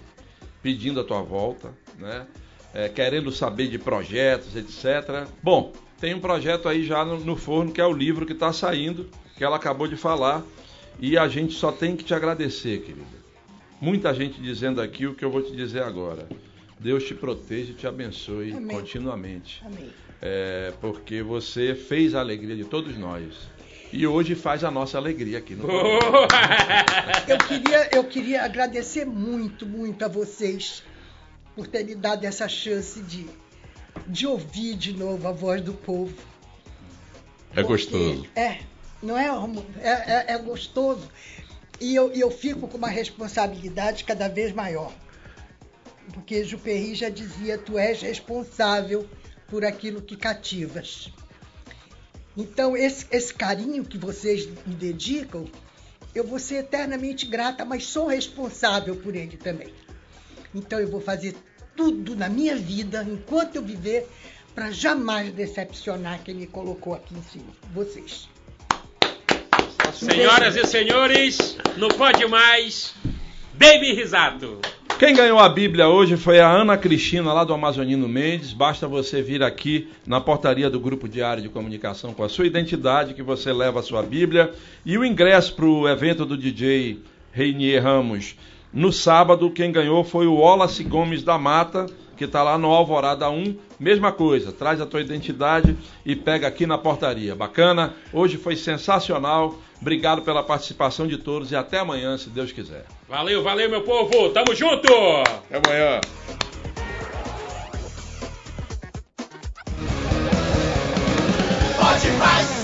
pedindo a tua volta, né? É, querendo saber de projetos, etc. Bom, tem um projeto aí já no, no forno que é o livro que está saindo, que ela acabou de falar, e a gente só tem que te agradecer, querida. Muita gente dizendo aqui o que eu vou te dizer agora. Deus te proteja e te abençoe Amém. continuamente. Amém. É, porque você fez a alegria de todos nós. e hoje faz a nossa alegria aqui no Boa! Eu queria, eu queria agradecer muito, muito a vocês por terem me dado essa chance de, de ouvir de novo a voz do povo. É Porque gostoso. É, não é? É, é, é gostoso. E eu, eu fico com uma responsabilidade cada vez maior. Porque Juperri já dizia, tu és responsável por aquilo que cativas. Então, esse, esse carinho que vocês me dedicam, eu vou ser eternamente grata, mas sou responsável por ele também. Então, eu vou fazer tudo na minha vida, enquanto eu viver, para jamais decepcionar quem me colocou aqui em cima. Vocês. Senhoras e senhores, não pode mais. Baby Risato. Quem ganhou a Bíblia hoje foi a Ana Cristina, lá do Amazonino Mendes. Basta você vir aqui na portaria do Grupo Diário de Comunicação com a sua identidade, que você leva a sua Bíblia. E o ingresso para o evento do DJ Reinier Ramos. No sábado, quem ganhou foi o Wallace Gomes da Mata, que está lá no Alvorada 1. Mesma coisa, traz a tua identidade e pega aqui na portaria. Bacana? Hoje foi sensacional. Obrigado pela participação de todos e até amanhã, se Deus quiser. Valeu, valeu, meu povo. Tamo junto. Até amanhã. Pode mais,